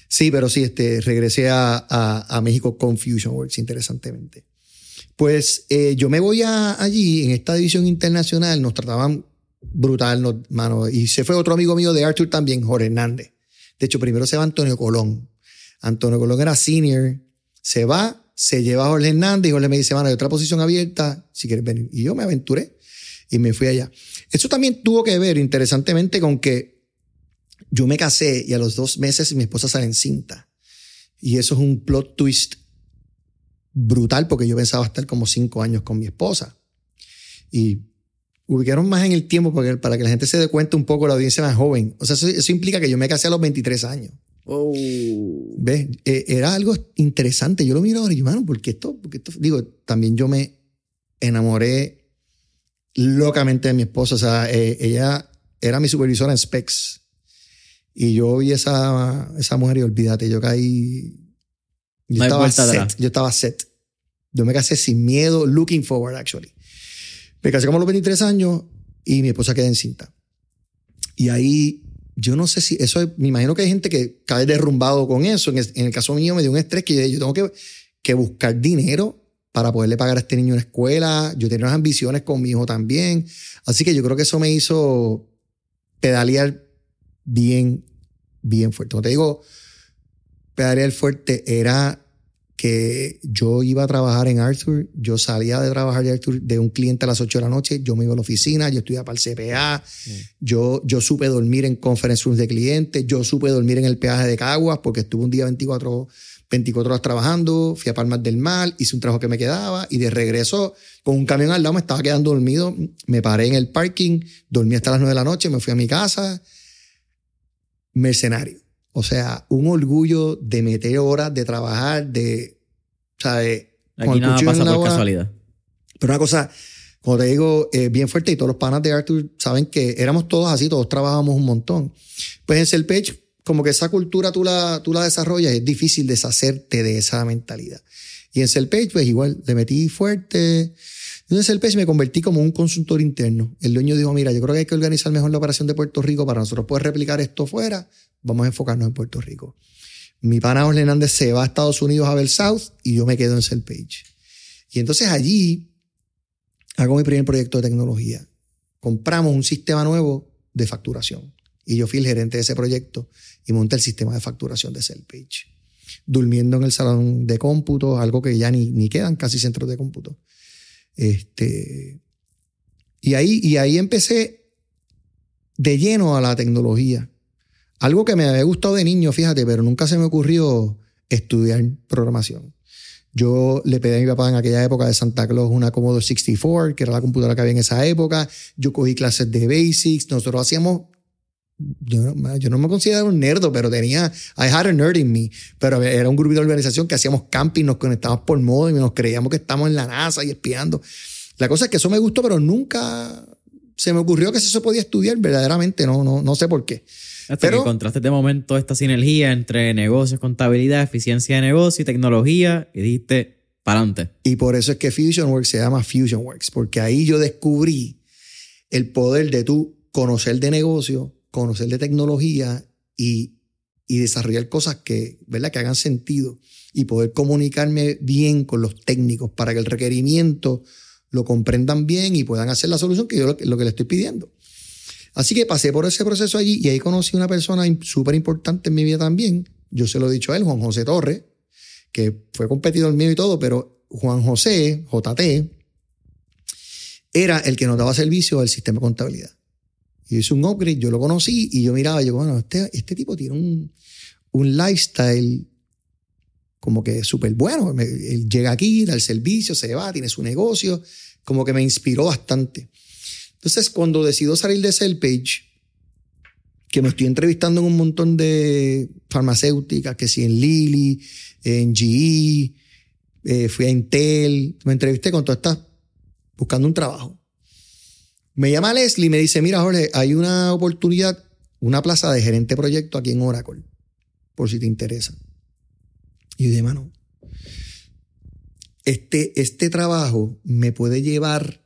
Sí, pero sí, este, regresé a, a, a México con FusionWorks, interesantemente. Pues eh, yo me voy a, allí, en esta división internacional, nos trataban brutal, nos, mano, y se fue otro amigo mío de Arthur también, Jorge Hernández. De hecho, primero se va Antonio Colón. Antonio Colón era senior, se va, se lleva a Jorge Hernández y Jorge me dice, mano, hay otra posición abierta, si quieres venir. Y yo me aventuré y me fui allá. Eso también tuvo que ver, interesantemente, con que yo me casé y a los dos meses mi esposa sale encinta. Y eso es un plot twist brutal porque yo pensaba estar como cinco años con mi esposa. Y ubicaron más en el tiempo porque, para que la gente se dé cuenta un poco, la audiencia más joven. O sea, eso, eso implica que yo me casé a los 23 años. ¿Ves? Eh, era algo interesante. Yo lo miro ahora y mano, ¿por qué esto? ¿Por qué esto? Digo, también yo me enamoré locamente de mi esposa. O sea, eh, ella era mi supervisora en Specs. Y yo vi esa, esa mujer y olvídate, yo caí. Yo No estaba set. Yo estaba set. Yo me casé sin miedo, looking forward, actually. Me casé como a los 23 años y mi esposa queda encinta. Y ahí, yo no sé si eso, es- me imagino que hay gente que cae derrumbado con eso. En el, caso mío me dio un estrés que yo, yo tengo que, que buscar dinero para poderle pagar a este niño una escuela. Yo tenía unas ambiciones con mi hijo también. Así que yo creo que eso me hizo pedalear bien, bien fuerte. Como te digo, pedalear fuerte era que yo iba a trabajar en Arthur, yo salía de trabajar de Arthur de un cliente a las 8 de la noche, yo me iba a la oficina, yo estudiaba para el CPA, yo, yo supe dormir en conference rooms de clientes, yo supe dormir en el peaje de Caguas porque estuve un día 24, 24 horas trabajando, fui a Palmas del Mar, hice un trabajo que me quedaba y de regreso con un camión al lado me estaba quedando dormido, me paré en el parking, dormí hasta las 9 de la noche, me fui a mi casa, mercenario. O sea, un orgullo de meter horas, de trabajar, de, ¿sabes? Con Aquí el nada en pasa por casualidad. Pero una cosa, como te digo, eh, bien fuerte y todos los panas de Arthur saben que éramos todos así, todos trabajábamos un montón. Pues en Selpage, como que esa cultura tú la, tú la desarrollas, es difícil deshacerte de esa mentalidad. Y en Selpage, pues igual, le metí fuerte. El PES me convertí como un consultor interno. El dueño dijo, mira, yo creo que hay que organizar mejor la operación de Puerto Rico para nosotros poder replicar esto fuera. Vamos a enfocarnos en Puerto Rico. Mi pana Osle Hernández se va a Estados Unidos a ver South y yo me quedo en Page. Y entonces allí hago mi primer proyecto de tecnología. Compramos un sistema nuevo de facturación. Y yo fui el gerente de ese proyecto y monté el sistema de facturación de Page. Durmiendo en el salón de cómputo, algo que ya ni, ni quedan casi centros de cómputo. Este, y, ahí, y ahí empecé de lleno a la tecnología. Algo que me había gustado de niño, fíjate, pero nunca se me ocurrió estudiar programación. Yo le pedí a mi papá en aquella época de Santa Claus una Commodore 64, que era la computadora que había en esa época. Yo cogí clases de basics. Nosotros hacíamos yo, no me considero un nerdo, pero tenía, I had a nerd in me, pero era un grupo de organización que hacíamos camping, nos conectábamos por modo y nos creíamos que estamos en la NASA y espiando. La cosa es que eso me gustó, pero nunca se me ocurrió que eso podía estudiar verdaderamente, no, no, no sé por qué. Hasta pero, que encontraste de momento esta sinergia entre negocios, contabilidad, eficiencia de negocio y tecnología y dijiste, para adelante. Y por eso es que FusionWorks se llama FusionWorks, porque ahí yo descubrí el poder de tú conocer de negocio, conocer de tecnología y, y desarrollar cosas que, ¿verdad? que hagan sentido y poder comunicarme bien con los técnicos para que el requerimiento lo comprendan bien y puedan hacer la solución que yo lo, lo que le estoy pidiendo. Así que pasé por ese proceso allí y ahí conocí una persona súper importante en mi vida también. Yo se lo he dicho a él, Juan José Torres, que fue competidor mío y todo, pero Juan José, JT, era el que nos daba servicio al sistema de contabilidad. Y hizo un upgrade, yo lo conocí y yo miraba, yo, bueno, este, este tipo tiene un, un lifestyle como que súper bueno. Él llega aquí, da el servicio, se va, tiene su negocio, como que me inspiró bastante. Entonces, cuando decido salir de Cellpage, que me estoy entrevistando en un montón de farmacéuticas, que sí, en Lilly, en GE, eh, fui a Intel, me entrevisté con todas estas, buscando un trabajo. Me llama Leslie y me dice, mira Jorge, hay una oportunidad, una plaza de gerente proyecto aquí en Oracle, por si te interesa. Y yo dije, mano, este, este trabajo me puede llevar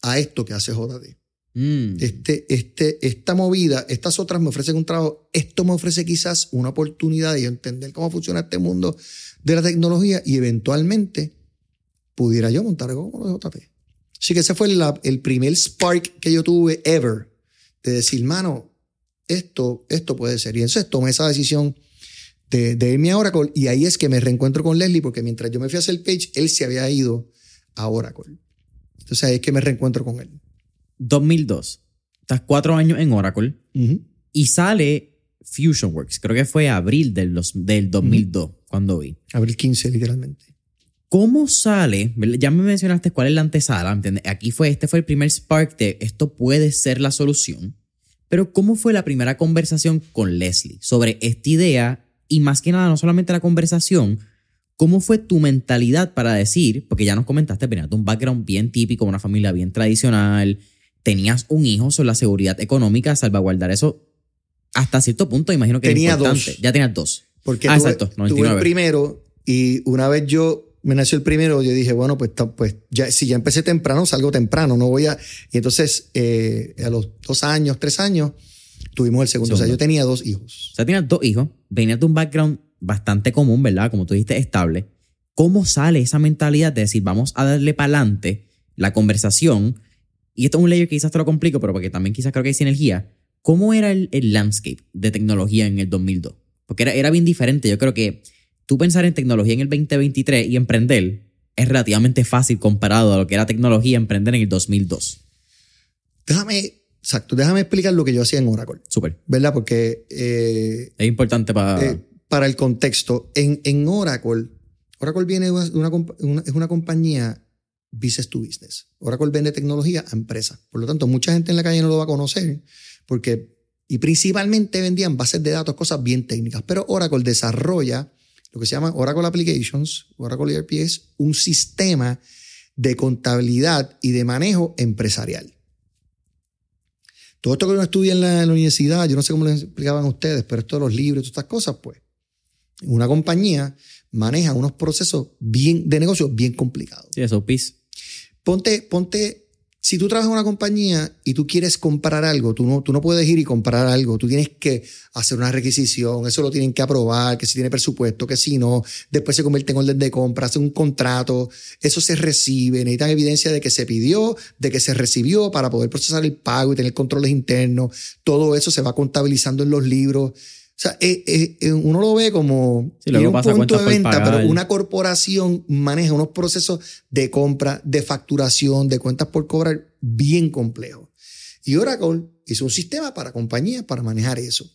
a esto que hace JD. Mm. Este, este, esta movida, estas otras me ofrecen un trabajo, esto me ofrece quizás una oportunidad de entender cómo funciona este mundo de la tecnología y eventualmente pudiera yo montar algo como JT. Así que ese fue el primer spark que yo tuve ever de decir, mano, esto, esto puede ser. Y entonces tomé esa decisión de, de, irme a Oracle y ahí es que me reencuentro con Leslie porque mientras yo me fui a hacer el page, él se había ido a Oracle. Entonces ahí es que me reencuentro con él. 2002. Estás cuatro años en Oracle y sale FusionWorks. Creo que fue abril del, del 2002 cuando vi. Abril 15, literalmente. ¿Cómo sale? Ya me mencionaste cuál es la antesala, ¿entiendes? Aquí fue, este fue el primer spark de esto puede ser la solución. Pero ¿cómo fue la primera conversación con Leslie sobre esta idea? Y más que nada, no solamente la conversación, ¿Cómo fue tu mentalidad para decir, porque ya nos comentaste, venías de un background bien típico, una familia bien tradicional, tenías un hijo sobre la seguridad económica, salvaguardar eso hasta cierto punto, imagino que Tenía importante. Dos. Ya tenías dos. Porque ah, tuve, exacto, tuve el primero y una vez yo me nació el primero, yo dije, bueno, pues, pues ya, si ya empecé temprano, salgo temprano, no voy a... Y entonces, eh, a los dos años, tres años, tuvimos el segundo. segundo. O sea, yo tenía dos hijos. O sea, tenías dos hijos, venías de un background bastante común, ¿verdad? Como tú dijiste, estable. ¿Cómo sale esa mentalidad de decir, vamos a darle para adelante la conversación? Y esto es un layer que quizás te lo complico, pero porque también quizás creo que hay sinergia. ¿Cómo era el, landscape de tecnología en el 2002? Porque era, era bien diferente. Yo creo que tú pensar en tecnología en el 2023 y emprender es relativamente fácil comparado a lo que era tecnología emprender en el 2002. Déjame Exacto, déjame explicar lo que yo hacía en Oracle. Súper. ¿Verdad? Porque... Eh, es importante para... Eh, para el contexto, en, en Oracle, Oracle viene de una, una, es una compañía business to business. Oracle vende tecnología a empresas. Por lo tanto, mucha gente en la calle no lo va a conocer porque, y principalmente vendían bases de datos, cosas bien técnicas. Pero Oracle desarrolla lo que se llama Oracle Applications, Oracle ERP es un sistema de contabilidad y de manejo empresarial. Todo esto que uno estudia en la, en la universidad, yo no sé cómo lo explicaban ustedes, pero esto de los libros, todas estas cosas, pues, una compañía maneja unos procesos bien, de negocio bien complicados. Sí, eso, PIS. Ponte, ponte si tú trabajas en una compañía y tú quieres comprar algo, tú no, tú no puedes ir y comprar algo, tú tienes que hacer una requisición, eso lo tienen que aprobar, que si tiene presupuesto, que si no, después se convierte en orden de compra, hace un contrato, eso se recibe, necesitan evidencia de que se pidió, de que se recibió para poder procesar el pago y tener controles internos, todo eso se va contabilizando en los libros. O sea, eh, eh, eh, uno lo ve como un punto de venta, pero una corporación maneja unos procesos de compra, de facturación, de cuentas por cobrar bien complejos. Y Oracle hizo un sistema para compañías para manejar eso.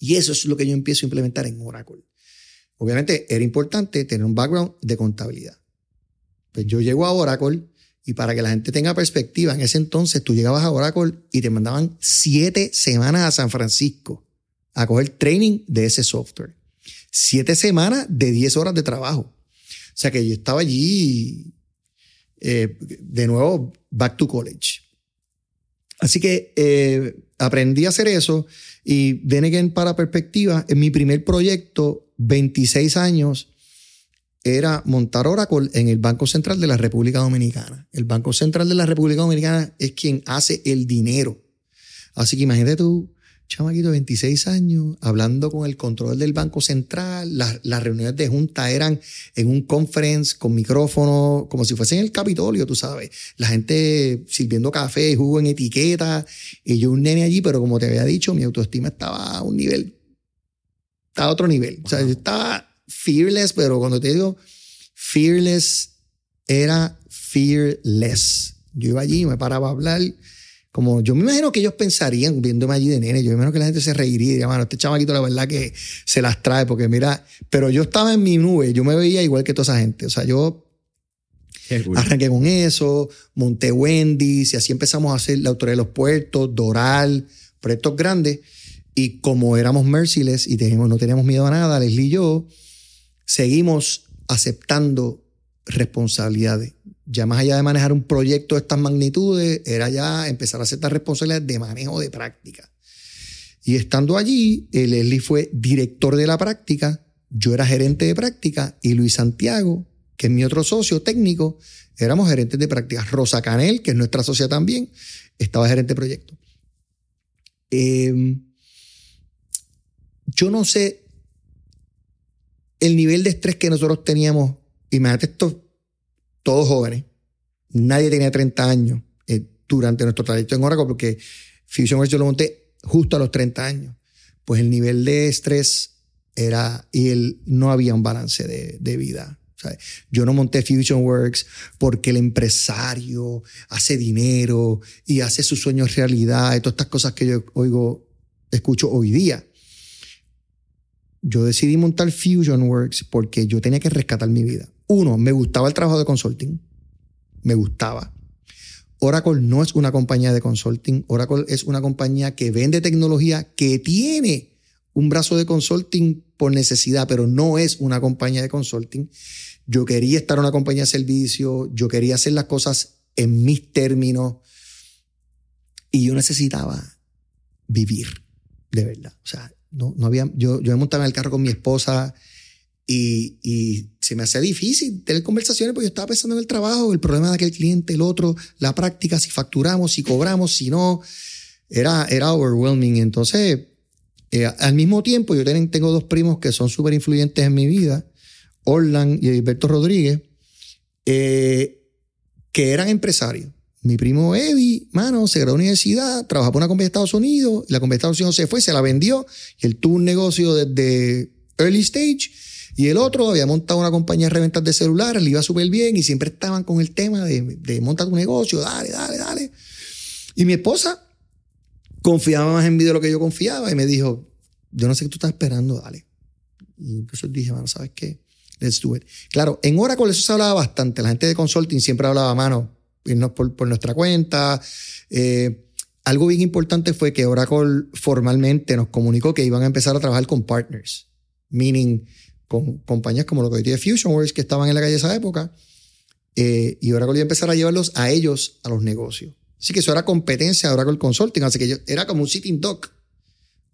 Y eso es lo que yo empiezo a implementar en Oracle. Obviamente era importante tener un background de contabilidad. Pues yo llego a Oracle y para que la gente tenga perspectiva, en ese entonces tú llegabas a Oracle y te mandaban siete semanas a San Francisco a coger training de ese software. Siete semanas de diez horas de trabajo. O sea que yo estaba allí eh, de nuevo back to college. Así que eh, aprendí a hacer eso y then para perspectiva, en mi primer proyecto, 26 años, era montar Oracle en el Banco Central de la República Dominicana. El Banco Central de la República Dominicana es quien hace el dinero. Así que imagínate tú chamaquito de 26 años, hablando con el control del Banco Central. Las, reuniones de junta eran en un conference con micrófono, como si fuese en el Capitolio, tú sabes. La gente sirviendo café, jugo en etiqueta, y yo un nene allí, pero como te había dicho, mi autoestima estaba a un nivel, estaba a otro nivel. O sea, yo estaba fearless, pero cuando te digo fearless, era fearless. Yo iba allí, me paraba a hablar como yo me imagino que ellos pensarían, viéndome allí de nene, yo me imagino que la gente se reiría y diría, mano, este chamaquito la verdad que se las trae, porque mira, pero yo estaba en mi nube, yo me veía igual que toda esa gente. O sea, yo arranqué con eso, monté Wendy's y así empezamos a hacer la autoridad de los puertos, Doral, proyectos grandes. Y como éramos merciless y teníamos, no teníamos miedo a nada, Leslie y yo, seguimos aceptando responsabilidades ya más allá de manejar un proyecto de estas magnitudes, era ya empezar a aceptar responsabilidades de manejo de práctica. Y estando allí, Leslie fue director de la práctica, yo era gerente de práctica y Luis Santiago, que es mi otro socio técnico, éramos gerentes de práctica. Rosa Canel, que es nuestra socia también, estaba gerente de proyecto. Em, yo no sé el nivel de estrés que nosotros teníamos. Imagínate esto todos jóvenes. Nadie tenía 30 años eh, durante nuestro trayecto en Oracle porque FusionWorks yo lo monté justo a los 30 años. Pues el nivel de estrés era, y el, no había un balance de, vida. yo no monté FusionWorks porque el empresario hace dinero y hace sus sueños realidad y todas estas cosas que yo oigo, escucho hoy día. Yo decidí montar FusionWorks porque yo tenía que rescatar mi vida. Uno, me gustaba el trabajo de consulting. Me gustaba. Oracle no es una compañía de consulting. Oracle es una compañía que vende tecnología, que tiene un brazo de consulting por necesidad, pero no es una compañía de consulting. Yo quería estar en una compañía de servicio, yo quería hacer las cosas en mis términos y yo necesitaba vivir, de verdad. O sea, no, no había, yo, yo me montaba en el carro con mi esposa y, y, se me hacía difícil tener conversaciones porque yo estaba pensando en el trabajo, el problema de aquel cliente, el otro, la práctica, si facturamos, si cobramos, si no. Era, era overwhelming. Entonces, eh, al mismo tiempo, yo tengo dos primos que son súper influyentes en mi vida, Orlan y Alberto Rodríguez, eh, que eran empresarios. Mi primo Eddie, mano, se graduó de universidad, trabajaba por una compañía de Estados Unidos, la compañía de Estados Unidos se fue, se la vendió, y él tuvo un negocio desde early stage y el otro había montado una compañía de reventas de celulares, le iba súper bien y siempre estaban con el tema de, de montar tu negocio, dale, dale, dale. Y mi esposa confiaba más en mí de lo que yo confiaba y me dijo, yo no sé qué tú estás esperando, dale. Y eso dije, mano, ¿sabes qué? Let's do it. Claro, en Oracle eso se hablaba bastante. La gente de consulting siempre hablaba, mano, irnos por, por nuestra cuenta. Eh, algo bien importante fue que Oracle formalmente nos comunicó que iban a empezar a trabajar con partners. Meaning, con compañías como lo que hoy día FusionWorks que estaban en la calle esa época. Eh, y Oracle iba a empezar a llevarlos a ellos a los negocios. Así que eso era competencia de Oracle Consulting. Así que yo, era como un sitting duck.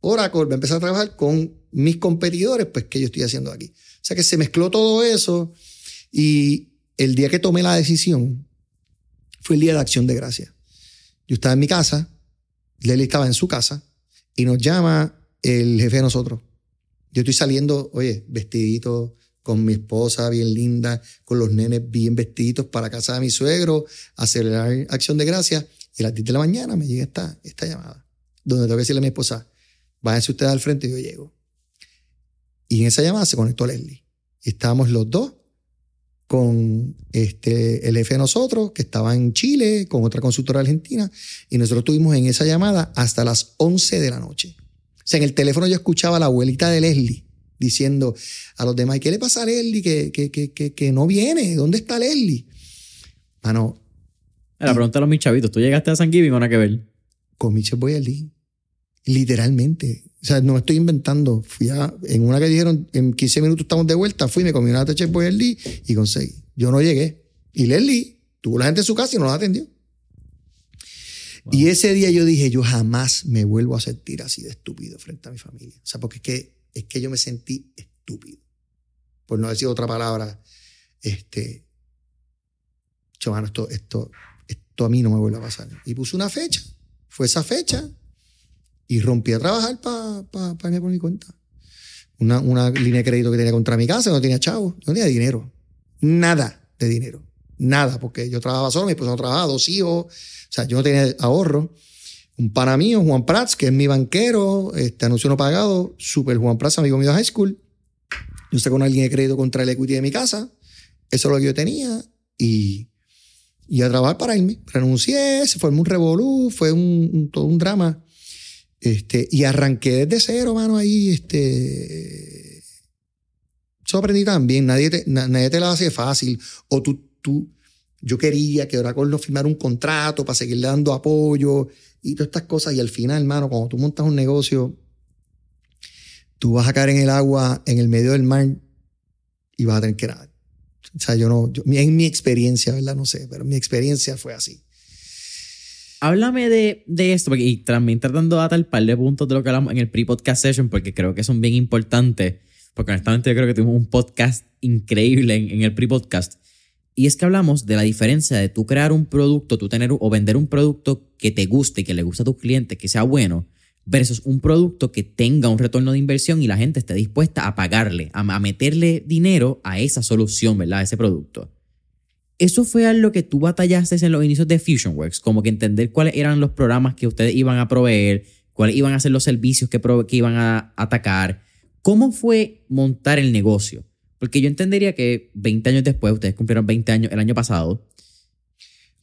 Oracle va a empezar a trabajar con mis competidores, pues, que yo estoy haciendo aquí? O sea que se mezcló todo eso y el día que tomé la decisión, Fue el día de acción de gracia. Yo estaba en mi casa, Lely estaba en su casa y nos llama el jefe de nosotros. Yo estoy saliendo, oye, vestidito, con mi esposa bien linda, con los nenes bien vestiditos para casa de mi suegro, a celebrar acción de gracia. Y a las 10 de la mañana me llega esta, llamada, donde tengo que decirle a mi esposa, váyanse ustedes al frente y yo llego. Y en esa llamada se conectó Leslie. Y estábamos los dos con este, el jefe de nosotros, que estaba en Chile, con otra consultora argentina, y nosotros estuvimos en esa llamada hasta las 11 de la noche. O sea, en el teléfono yo escuchaba a la abuelita de Leslie diciendo a los demás, ¿qué le pasa a Leslie que, que, que, que, no viene? ¿Dónde está Leslie? Mano. La pregunta a los mis chavitos, ¿tú llegaste a San Giving o nada que ver? Con Michel Boyardee. Literalmente. O sea, no me estoy inventando. Fui a, en una que dijeron, en 15 minutos estamos de vuelta, fui, me comí una de Chef Boyardee y conseguí. Yo no llegué. Y Leslie tuvo la gente en su casa y no la atendió. Y ese día yo dije, yo jamás me vuelvo a sentir así de estúpido frente a mi familia. O sea, porque es que, es que yo me sentí estúpido. Por no decir otra palabra, este, chavano, esto, esto, esto a mí no me vuelve a pasar. Y puse una fecha. Fue esa fecha y rompí a trabajar para pa, pa irme por mi cuenta. Una, una, línea de crédito que tenía contra mi casa, no tenía chavo, no tenía dinero. Nada de dinero. Nada, porque yo trabajaba solo, mi esposa no trabajaba, dos hijos. O sea, yo no tenía ahorro. Un pana mío, Juan Prats, que es mi banquero, este anuncio no pagado, super Juan Prats, amigo mío de high school. Yo saco una línea de crédito contra el equity de mi casa. Eso es lo que yo tenía. Y, y a trabajar para irme. Renuncié, se formó un revolú, fue un, todo un drama. Este, y arranqué desde cero, mano, ahí, este... Eso aprendí también, nadie te, nadie te la hace fácil. O tú, tú, yo quería que Oracle nos firmara un contrato para seguirle dando apoyo y todas estas cosas. Y al final, hermano, cuando tú montas un negocio, tú vas a caer en el agua, en el medio del mar y vas a tener que nadar. O sea, yo no, en mi experiencia, ¿verdad? No sé, pero mi experiencia fue así. Háblame de, de esto, porque, y también tratando de atar un par de puntos de lo que hablamos en el pre-podcast session, porque creo que son bien importantes, porque honestamente yo creo que tuvimos un podcast increíble en, en el pre-podcast. Y es que hablamos de la diferencia de tú crear un producto, tú tener o vender un producto que te guste que le guste a tus clientes, que sea bueno, versus un producto que tenga un retorno de inversión y la gente esté dispuesta a pagarle, a, a meterle dinero a esa solución, ¿verdad? A ese producto. Eso fue algo que tú batallaste en los inicios de FusionWorks, como que entender cuáles eran los programas que ustedes iban a proveer, cuáles iban a ser los servicios que, que iban a atacar. ¿Cómo fue montar el negocio? Porque yo entendería que 20 años después, ustedes cumplieron 20 años el año pasado.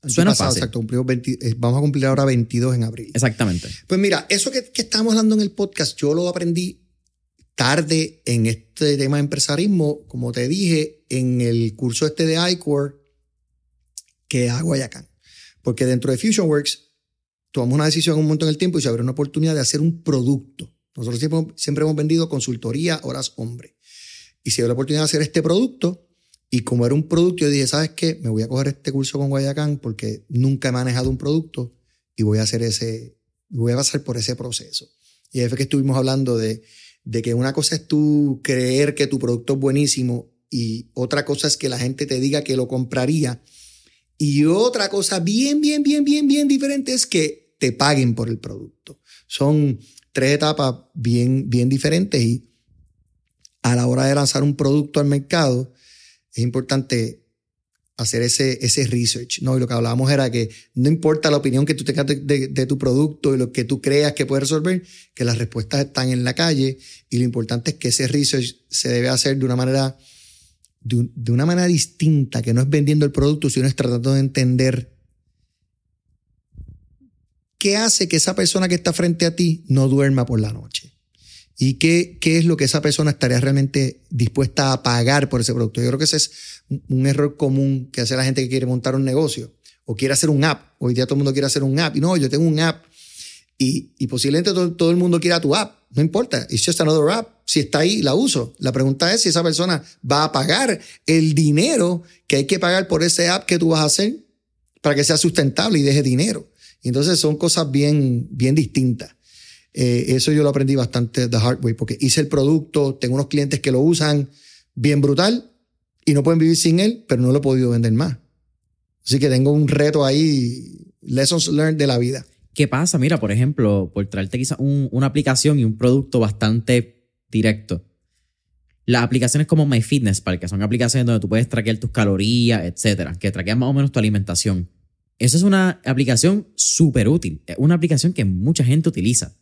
Suena pasado, fácil. Exacto, eh, vamos a cumplir ahora 22 en abril. Exactamente. Pues mira, eso que, que estábamos hablando en el podcast, yo lo aprendí tarde en este tema de empresarismo, como te dije, en el curso este de iCore que a Guayacán. Porque dentro de FusionWorks tomamos una decisión en un momento en el tiempo y se abrió una oportunidad de hacer un producto. Nosotros siempre, siempre hemos vendido consultoría, horas hombre. Y se dio la oportunidad de hacer este producto. Y como era un producto, yo dije, ¿sabes qué? Me voy a coger este curso con Guayacán porque nunca he manejado un producto y voy a hacer ese, voy a pasar por ese proceso. Y ahí que estuvimos hablando de, de que una cosa es tú creer que tu producto es buenísimo y otra cosa es que la gente te diga que lo compraría y otra cosa bien, bien, bien, bien, bien diferente es que te paguen por el producto. Son tres etapas bien, bien diferentes y a la hora de lanzar un producto al mercado es importante hacer ese, ese research, ¿no? Y lo que hablábamos era que no importa la opinión que tú tengas de, de, tu producto y lo que tú creas que puede resolver, que las respuestas están en la calle y lo importante es que ese research se debe hacer de una manera de, una manera distinta, que no es vendiendo el producto, sino es tratando de entender qué hace que esa persona que está frente a ti no duerma por la noche. Y qué, qué es lo que esa persona estaría realmente dispuesta a pagar por ese producto. Yo creo que ese es un error común que hace la gente que quiere montar un negocio o quiere hacer un app. Hoy día todo el mundo quiere hacer un app. Y no, yo tengo un app y, y posiblemente todo, todo, el mundo quiera tu app. No importa. It's just another app. Si está ahí, la uso. La pregunta es si esa persona va a pagar el dinero que hay que pagar por ese app que tú vas a hacer para que sea sustentable y deje dinero. entonces son cosas bien, bien distintas. Eh, eso yo lo aprendí bastante de hard way porque hice el producto, tengo unos clientes que lo usan bien brutal y no pueden vivir sin él, pero no lo he podido vender más. Así que tengo un reto ahí, lessons learned de la vida. ¿Qué pasa? Mira, por ejemplo, por traerte quizás una aplicación y un producto bastante directo. Las aplicaciones como MyFitnessPal, que son aplicaciones donde tú puedes traquear tus calorías, etcétera, que traquean más o menos tu alimentación. Eso es una aplicación súper útil. Es una aplicación que mucha gente utiliza.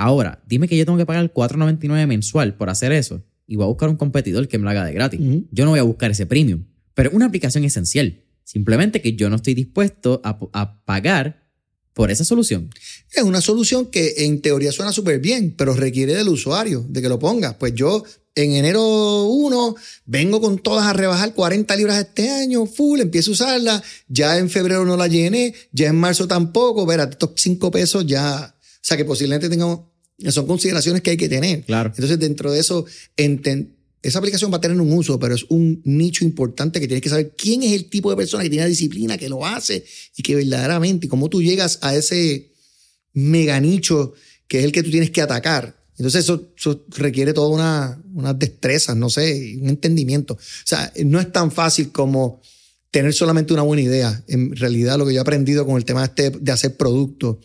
Ahora, dime que yo tengo que pagar $4.99 mensual por hacer eso y voy a buscar un competidor que me lo haga de gratis. Yo no voy a buscar ese premium. Pero es una aplicación esencial. Simplemente que yo no estoy dispuesto a, a pagar por esa solución. Es una solución que en teoría suena súper bien, pero requiere del usuario, de que lo ponga. Pues yo en enero 1 vengo con todas a rebajar 40 libras este año, full, empiezo a usarla, ya en febrero no la llené, ya en marzo tampoco, verá, estos 5 pesos ya, o sea que posiblemente tengamos, son consideraciones que hay que tener. Claro. Entonces dentro de eso, esa aplicación va a tener un uso, pero es un nicho importante que tienes que saber quién es el tipo de persona que tiene la disciplina, que lo hace y que verdaderamente, y cómo tú llegas a ese mega nicho que es el que tú tienes que atacar entonces eso, requiere toda una, unas destrezas, no sé, un entendimiento. O sea, no es tan fácil como tener solamente una buena idea. En realidad lo que yo he aprendido con el tema este de hacer productos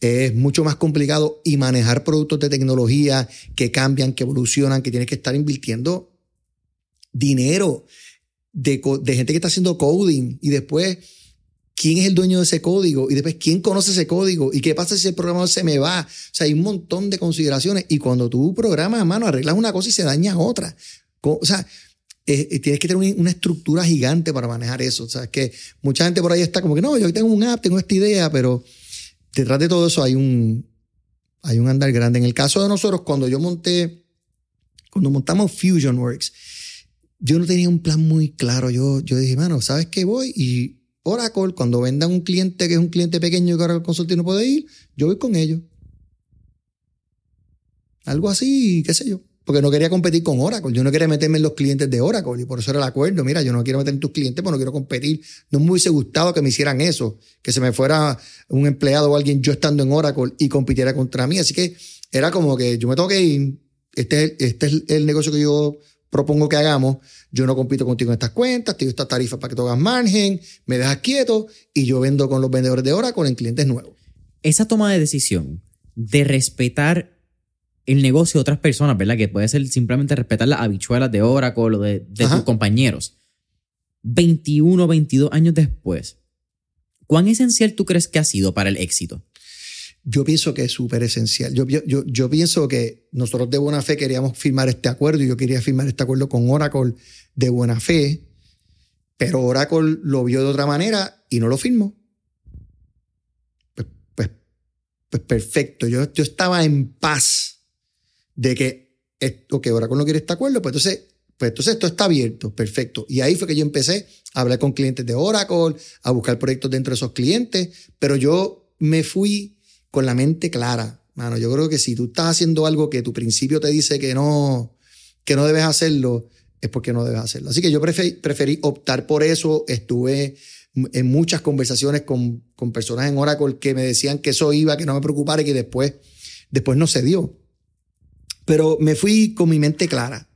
es mucho más complicado y manejar productos de tecnología que cambian, que evolucionan, que tienes que estar invirtiendo dinero de, gente que está haciendo coding y después quién es el dueño de ese código y después quién conoce ese código y qué pasa si el programa se me va. O sea, hay un montón de consideraciones y cuando tú programas a mano arreglas una cosa y se daña otra. O sea, eh, eh, tienes que tener una estructura gigante para manejar eso. O sea, es que mucha gente por ahí está como que no, yo tengo un app, tengo esta idea, pero detrás de todo eso hay un, hay un andar grande. En el caso de nosotros, cuando yo monté, cuando montamos FusionWorks, yo no tenía un plan muy claro. Yo, yo dije, mano, ¿sabes qué voy? Y Oracle, cuando vendan un cliente que es un cliente pequeño que Oracle Consulting no puede ir, yo voy con ellos. Algo así, qué sé yo. Porque no quería competir con Oracle. Yo no quería meterme en los clientes de Oracle. Y por eso era el acuerdo. Mira, yo no quiero meter en tus clientes porque no quiero competir. No me hubiese gustado que me hicieran eso. Que se me fuera un empleado o alguien yo estando en Oracle y compitiera contra mí. Así que era como que yo me tengo ir. Este, este es el negocio que yo propongo que hagamos, yo no compito contigo en estas cuentas, te doy estas tarifas para que tú hagas margen, me dejas quieto y yo vendo con los vendedores de Oracle en clientes nuevos. Esa toma de decisión de respetar el negocio de otras personas, ¿verdad? Que puede ser simplemente respetar las habichuelas de Oracle o de, de tus compañeros. 21, 22 años después, ¿cuán esencial tú crees que ha sido para el éxito? yo pienso que es súper esencial. Yo, yo, yo, pienso que nosotros de buena fe queríamos firmar este acuerdo y yo quería firmar este acuerdo con Oracle de buena fe, pero Oracle lo vio de otra manera y no lo firmó. Pues, pues, pues perfecto, yo, yo estaba en paz de que, que Oracle no quiere este acuerdo, pues entonces, pues entonces esto está abierto, perfecto. Y ahí fue que yo empecé a hablar con clientes de Oracle, a buscar proyectos dentro de esos clientes, pero yo me fui con la mente clara. Mano, yo creo que si tú estás haciendo algo que tu principio te dice que no, que no debes hacerlo, es porque no debes hacerlo. Así que yo preferí, optar por eso. Estuve en muchas conversaciones con, con, personas en Oracle que me decían que eso iba, que no me preocupara y que después, después no se dio. Pero me fui con mi mente clara.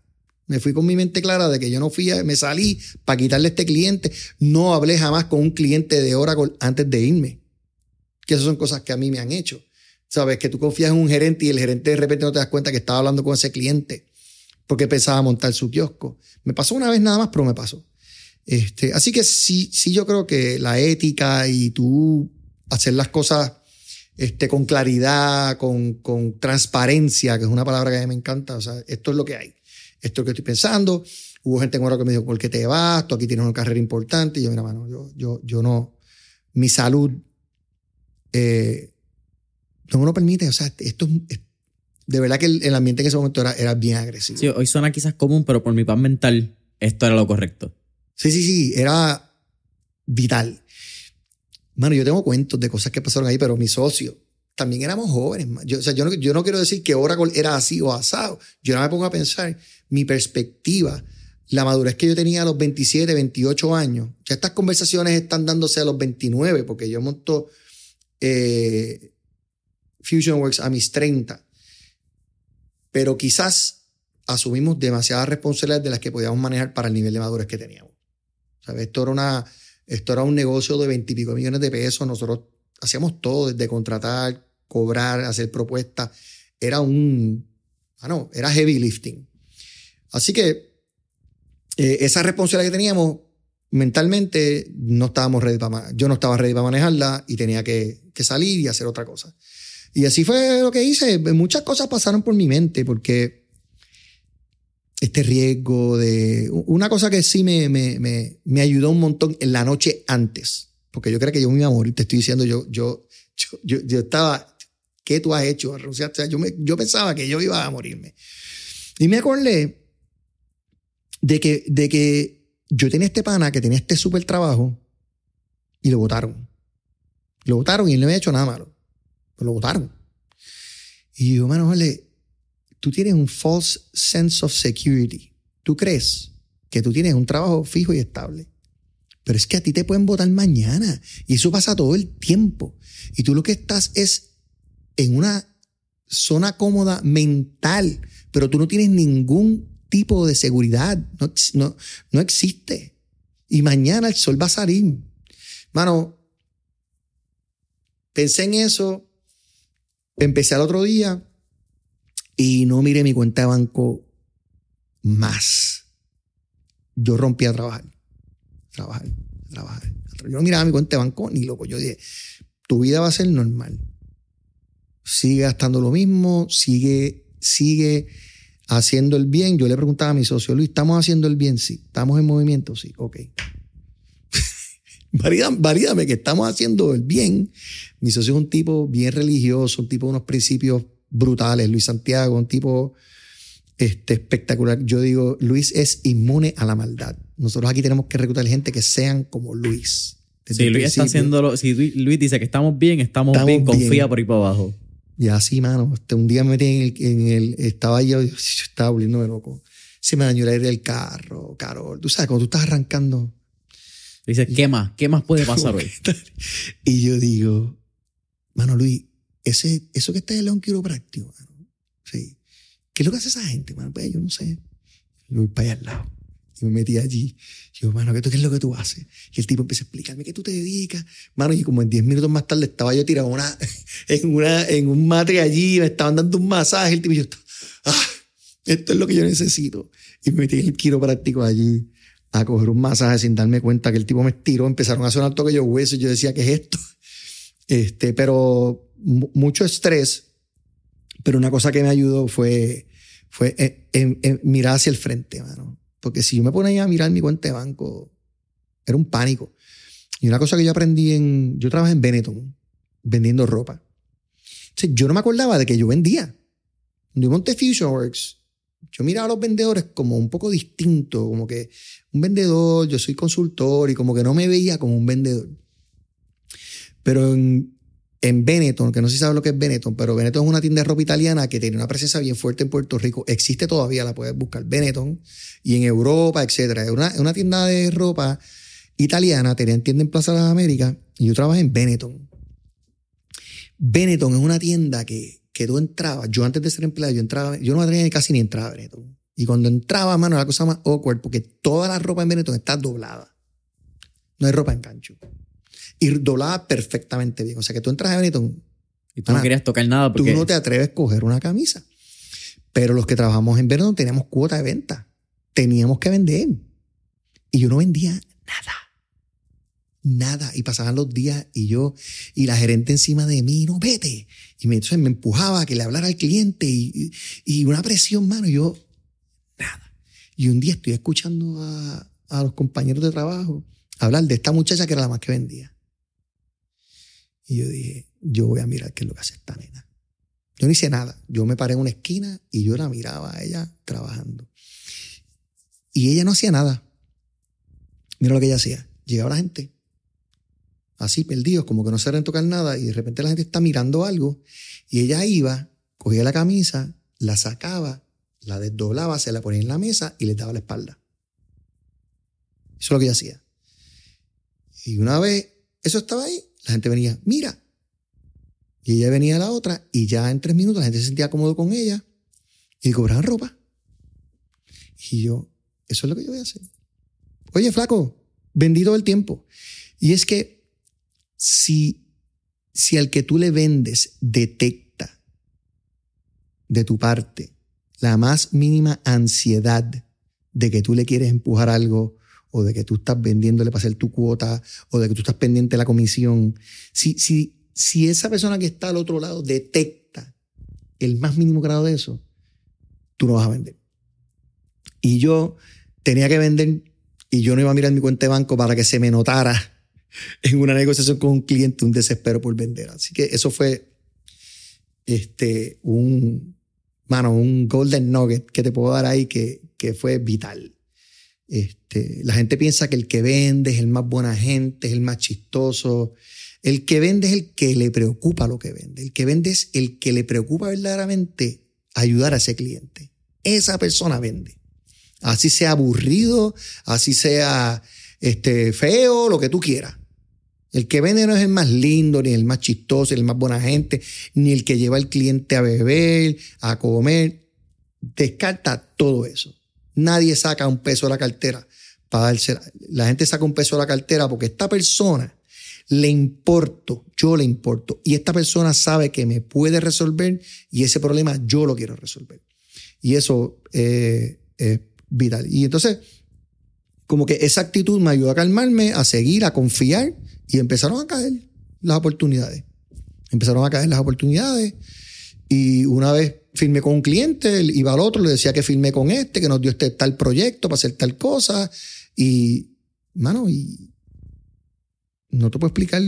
Me fui con mi mente clara de que yo no fui, me salí para quitarle a este cliente. No hablé jamás con un cliente de Oracle antes de irme que esas son cosas que a mí me han hecho. Sabes, que tú confías en un gerente y el gerente de repente no te das cuenta que estaba hablando con ese cliente porque pensaba montar su kiosco. Me pasó una vez nada más, pero me pasó. Este, así que sí, sí, yo creo que la ética y tú hacer las cosas este, con claridad, con, con transparencia, que es una palabra que a mí me encanta. O sea, esto es lo que hay. Esto es lo que estoy pensando. Hubo gente en hora que me dijo, ¿por qué te vas? Tú aquí tienes una carrera importante. Y yo, mira, mano, yo, yo, yo no, mi salud eh, no me lo permite. O sea, esto es, de verdad que el, ambiente en ese momento era, era bien agresivo. Sí, hoy suena quizás común, pero por mi paz mental, esto era lo correcto. Sí, sí, sí, era vital. Mano, yo tengo cuentos de cosas que pasaron ahí, pero mi socio también éramos jóvenes. Yo, o sea, yo no, yo no quiero decir que Oracle era así o asado. Yo no me pongo a pensar mi perspectiva, la madurez que yo tenía a los 27, 28 años. Ya estas conversaciones están dándose a los 29, porque yo monto eh, FusionWorks a mis 30. Pero quizás asumimos demasiadas responsabilidades de las que podíamos manejar para el nivel de madurez que teníamos. ¿Sabes? Esto era una, Esto era un negocio de veintipico millones de pesos. Nosotros hacíamos todo, desde contratar, cobrar, hacer propuestas. Era un, ah, no, era heavy lifting. Así que eh, esa responsabilidad que teníamos mentalmente no estábamos ready para, yo no estaba ready para manejarla y tenía que, que salir y hacer otra cosa. Y así fue lo que hice. Muchas cosas pasaron por mi mente porque este riesgo de... Una cosa que sí me, me, me, me ayudó un montón en la noche antes, porque yo creo que yo me iba a morir, te estoy diciendo, yo, yo, yo, yo, estaba, ¿qué tú has hecho? O sea, yo, me, yo pensaba que yo iba a morirme. Y me acordé de que, de que yo tenía este pana que tenía este súper trabajo y lo votaron. Lo votaron y él no había hecho nada malo lo votaron. Y yo, mano, vale, tú tienes un false sense of security. Tú crees que tú tienes un trabajo fijo y estable. Pero es que a ti te pueden votar mañana. Y eso pasa todo el tiempo. Y tú lo que estás es en una zona cómoda mental, pero tú no tienes ningún tipo de seguridad. No, no, no existe. Y mañana el sol va a salir. Mano, pensé en eso Empecé al otro día y no miré mi cuenta de banco más. Yo rompí a trabajar. Trabajar, trabajar. Yo no miraba mi cuenta de banco ni loco. Yo dije, tu vida va a ser normal. Sigue gastando lo mismo, sigue, sigue haciendo el bien. Yo le preguntaba a mi socio, Luis, ¿estamos haciendo el bien? Sí. ¿Estamos en movimiento? Sí. Ok. Varídame que estamos haciendo el bien. Mi socio es un tipo bien religioso, un tipo de unos principios brutales. Luis Santiago, un tipo este, espectacular. Yo digo, Luis es inmune a la maldad. Nosotros aquí tenemos que reclutar gente que sean como Luis. Si Luis está haciéndolo, si Luis dice que estamos bien, estamos, bien, confía por ahí para abajo. Y así, mano. Este, un día me metí en el, en el estaba yo, yo estaba volviéndome loco. Se me dañó el aire del carro, Carol. Tú sabes, cuando tú estás arrancando, Dice, ¿qué más? ¿Qué más puede pasar hoy? y yo digo, mano Luis, ese, eso que está en León Quiropráctico, sí. ¿Qué es lo que hace esa gente, mano? Pues yo no sé. Yo voy para allá al lado. Y me metí allí. Y yo, mano, ¿qué, es lo que tú haces? Y el tipo empieza a explicarme qué tú te dedicas. Mano, y como en 10 minutos más tarde estaba yo tirado una, en, una, en un matre allí, me estaban dando un masaje. El tipo y yo, ah, esto es lo que yo necesito. Y me metí en el quiropráctico allí a coger un masaje sin darme cuenta que el tipo me estiró, empezaron a sonar toque yo hueso y yo decía, ¿qué es esto? Este, pero mucho estrés, pero una cosa que me ayudó fue, fue en, mirar hacia el frente, mano. Porque si yo me ponía a mirar mi cuenta de banco, era un pánico. Y una cosa que yo aprendí en, yo trabajé en Benetton, vendiendo ropa. yo no me acordaba de que yo vendía. Yo monté Fusionworks yo miraba a los vendedores como un poco distinto, como que un vendedor, yo soy consultor y como que no me veía como un vendedor. Pero en, en Benetton, que no sé si lo que es Benetton, pero Benetton es una tienda de ropa italiana que tiene una presencia bien fuerte en Puerto Rico. Existe todavía, la puedes buscar, Benetton, y en Europa, etc. Es una, una tienda de ropa italiana, tenían tienda en Plaza de las Américas, y yo trabajé en Benetton. Benetton es una tienda que que tú entrabas, yo antes de ser empleado, yo entraba, yo no tenía casi ni entrar a Benetton. Y cuando entraba, mano, era la cosa más awkward porque toda la ropa en Benetton está doblada. No hay ropa en cancho. Y doblada perfectamente bien. O sea que tú entras a Benetton. Y tú no querías tocar nada porque. Tú no te atreves a coger una camisa. Pero los que trabajamos en Benetton teníamos cuota de venta. Teníamos que vender. Y yo no vendía nada nada. Y pasaban los días y yo, y la gerente encima de mí, no, vete. Y me, entonces me empujaba a que le hablara al cliente y, y, una presión, mano. Y yo, nada. Y un día estoy escuchando a, a los compañeros de trabajo hablar de esta muchacha que era la más que vendía. Y yo dije, yo voy a mirar qué es lo que hace esta nena. Yo no hice nada. Yo me paré en una esquina y yo la miraba a ella trabajando. Y ella no hacía nada. Mira lo que ella hacía. Llegaba la gente, así perdidos, como que no saben tocar nada, y de repente la gente está mirando algo, y ella iba, cogía la camisa, la sacaba, la desdoblaba, se la ponía en la mesa y le daba la espalda. Eso es lo que ella hacía. Y una vez eso estaba ahí, la gente venía, mira. Y ella venía a la otra, y ya en tres minutos la gente se sentía cómodo con ella, y cobraban ropa. Y yo, eso es lo que yo voy a hacer. Oye, flaco, vendí todo el tiempo. Y es que si, si al que tú le vendes detecta de tu parte la más mínima ansiedad de que tú le quieres empujar algo o de que tú estás vendiéndole para hacer tu cuota o de que tú estás pendiente de la comisión, si, si, si esa persona que está al otro lado detecta el más mínimo grado de eso, tú no vas a vender. Y yo tenía que vender y yo no iba a mirar mi cuenta de banco para que se me notara en una negociación con un cliente un desespero por vender. Así que eso fue este, un, mano, un golden nugget que te puedo dar ahí que, que fue vital. Este, la gente piensa que el que vende es el más buena gente, es el más chistoso. El que vende es el que le preocupa lo que vende. El que vende es el que le preocupa verdaderamente ayudar a ese cliente. Esa persona vende. Así sea aburrido, así sea este, feo, lo que tú quieras. El que vende no es el más lindo, ni el más chistoso, ni el más buena gente, ni el que lleva al cliente a beber, a comer. Descarta todo eso. Nadie saca un peso de la cartera para darse. La gente saca un peso de la cartera porque esta persona le importo, yo le importo. Y esta persona sabe que me puede resolver y ese problema yo lo quiero resolver. Y eso eh, es vital. Y entonces, como que esa actitud me ayudó a calmarme, a seguir, a confiar y empezaron a caer las oportunidades. Empezaron a caer las oportunidades y una vez firmé con un cliente, iba al otro, le decía que firmé con este, que nos dio este tal proyecto para hacer tal cosa. Y, mano, y no te puedo explicar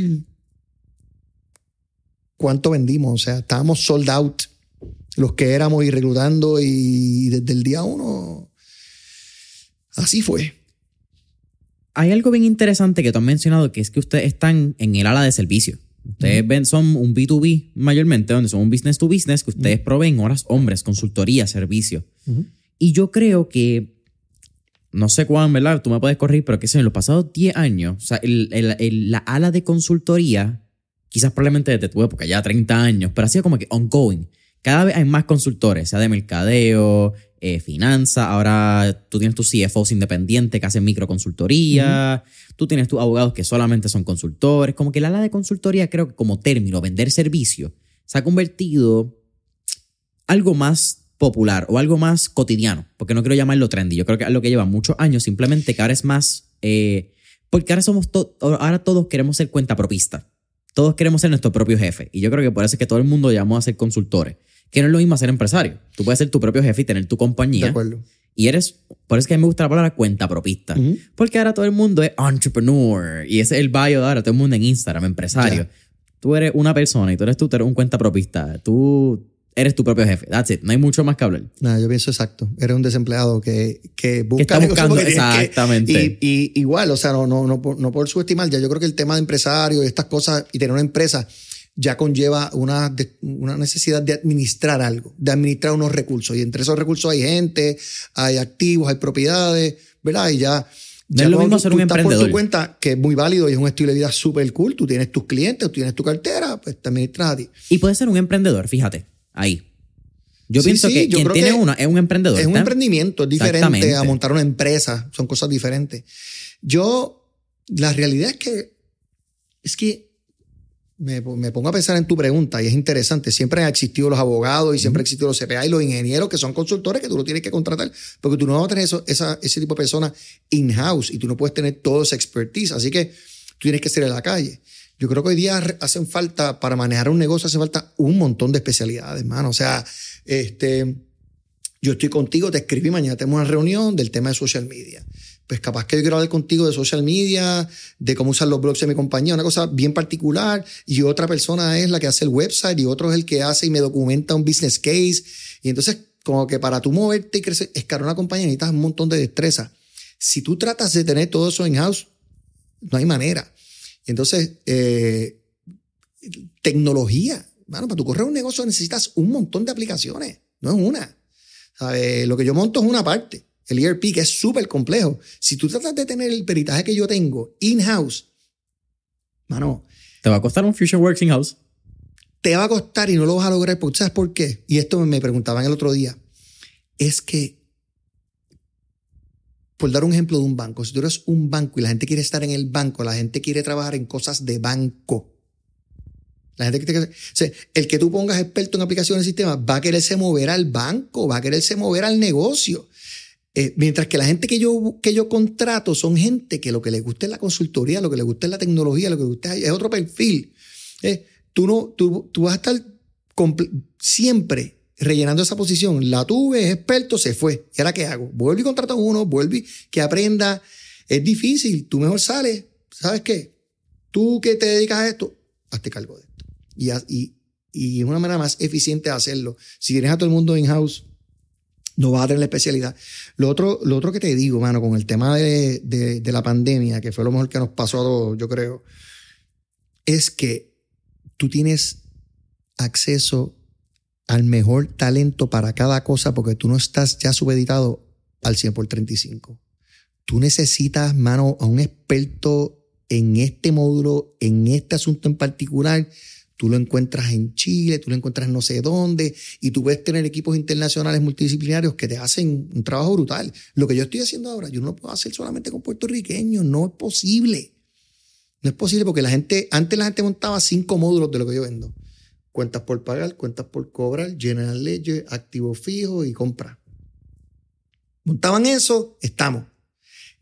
cuánto vendimos, o sea, estábamos sold out los que éramos y reclutando y desde el día uno. Así fue. Hay algo bien interesante que tú has mencionado, que es que ustedes están en el ala de servicio. Ustedes ven, son un B2B mayormente, donde son un business to business, que ustedes proveen horas hombres, consultoría, servicio. Y yo creo que, no sé cuán, ¿verdad? Tú me puedes corregir, pero que en los pasados 10 años, o sea, la ala de consultoría, quizás probablemente desde tu época, ya 30 años, pero ha sido como que ongoing. Cada vez hay más consultores, sea de mercadeo, eh, finanza, ahora tú tienes tus CFOs independientes que hacen microconsultoría, tú tienes tus abogados que solamente son consultores, como que el ala de consultoría creo que como término, vender servicio, se ha convertido algo más popular o algo más cotidiano, porque no quiero llamarlo trendy, yo creo que es lo que lleva muchos años, simplemente que ahora es más, eh, porque ahora somos, ahora todos queremos ser cuenta propista, todos queremos ser nuestro propio jefe, y yo creo que por eso es que todo el mundo llamó a ser consultores que no es lo mismo ser empresario. Tú puedes ser tu propio jefe y tener tu compañía. De acuerdo. Y eres, por eso es que a mí me gusta la palabra cuenta propista. Porque ahora todo el mundo es entrepreneur. Y ese es el bio de ahora, todo el mundo en Instagram, empresario. Tú eres una persona y tú eres tú, eres un cuenta propista. Tú eres tu propio jefe. That's it. No hay mucho más que hablar. No, yo pienso exacto. Eres un desempleado que, que busca... Que está buscando, exactamente. y, igual, o sea, no, no, no, por, no por subestimar, ya yo creo que el tema de empresario y estas cosas y tener una empresa ya conlleva una, una necesidad de administrar algo, de administrar unos recursos. Y entre esos recursos hay gente, hay activos, hay propiedades, ¿verdad? Y ya... No es lo mismo ser un emprendedor. por tu cuenta, que es muy válido y es un estilo de vida súper cool. Tú tienes tus clientes, tú tienes tu cartera, pues te administras a ti. Y puedes ser un emprendedor, fíjate, ahí. Yo pienso que quien tiene una es un emprendedor. Es un emprendimiento, es diferente a montar una empresa, son cosas diferentes. Yo, la realidad es que, es que me, pongo a pensar en tu pregunta y es interesante. Siempre han existido los abogados y siempre han existido los CPA y los ingenieros que son consultores que tú lo tienes que contratar porque tú no vas a tener eso, esa, ese tipo de personas in-house y tú no puedes tener todo esa expertise. Así que tú tienes que ser en la calle. Yo creo que hoy día hacen falta, para manejar un negocio, hace falta un montón de especialidades, hermano. O sea, este, yo estoy contigo, te escribí, mañana tenemos una reunión del tema de social media pues capaz que yo quiero hablar contigo de social media, de cómo usar los blogs de mi compañía, una cosa bien particular, y otra persona es la que hace el website y otro es el que hace y me documenta un business case. Y entonces, como que para tú moverte y crecer, escalar una compañía necesitas un montón de destreza. Si tú tratas de tener todo eso in-house, no hay manera. Entonces, eh, tecnología. Bueno, para tu correr un negocio necesitas un montón de aplicaciones, no es una. Lo que yo monto es una parte el ERP, que es súper complejo. Si tú tratas de tener el peritaje que yo tengo in-house, mano. Te va a costar un FusionWorks in-house. Te va a costar y no lo vas a lograr. Porque, ¿Sabes por qué? Y esto me preguntaban el otro día. Es que por dar un ejemplo de un banco, si tú eres un banco y la gente quiere estar en el banco, la gente quiere trabajar en cosas de banco. La gente que te, el que tú pongas experto en aplicaciones y sistemas va a quererse mover al banco, va a quererse mover al negocio. Eh, mientras que la gente que yo, que yo contrato son gente que lo que le gusta es la consultoría, lo que le gusta es la tecnología, lo que le gusta es otro perfil. Eh, tú, no, tú, tú vas a estar siempre rellenando esa posición. La tuve, es experto, se fue. ¿Y ahora qué hago? Vuelvo y contrato a uno, vuelvo y que aprenda. Es difícil, tú mejor sales. ¿Sabes qué? Tú que te dedicas a esto, hazte cargo de esto. Y, y, y es una manera más eficiente de hacerlo. Si tienes a todo el mundo in-house, no vas a tener la especialidad. Lo otro, lo otro que te digo, mano, con el tema de, de, de la pandemia, que fue lo mejor que nos pasó a todos, yo creo, es que tú tienes acceso al mejor talento para cada cosa porque tú no estás ya subeditado al 100 por 35. Tú necesitas, mano, a un experto en este módulo, en este asunto en particular. Tú lo encuentras en Chile, tú lo encuentras no sé dónde, y tú puedes tener equipos internacionales multidisciplinarios que te hacen un trabajo brutal. Lo que yo estoy haciendo ahora, yo no lo puedo hacer solamente con puertorriqueños, no es posible. No es posible porque la gente, antes la gente montaba cinco módulos de lo que yo vendo cuentas por pagar, cuentas por cobrar, general ledger, activo fijo y compra. Montaban eso, estamos.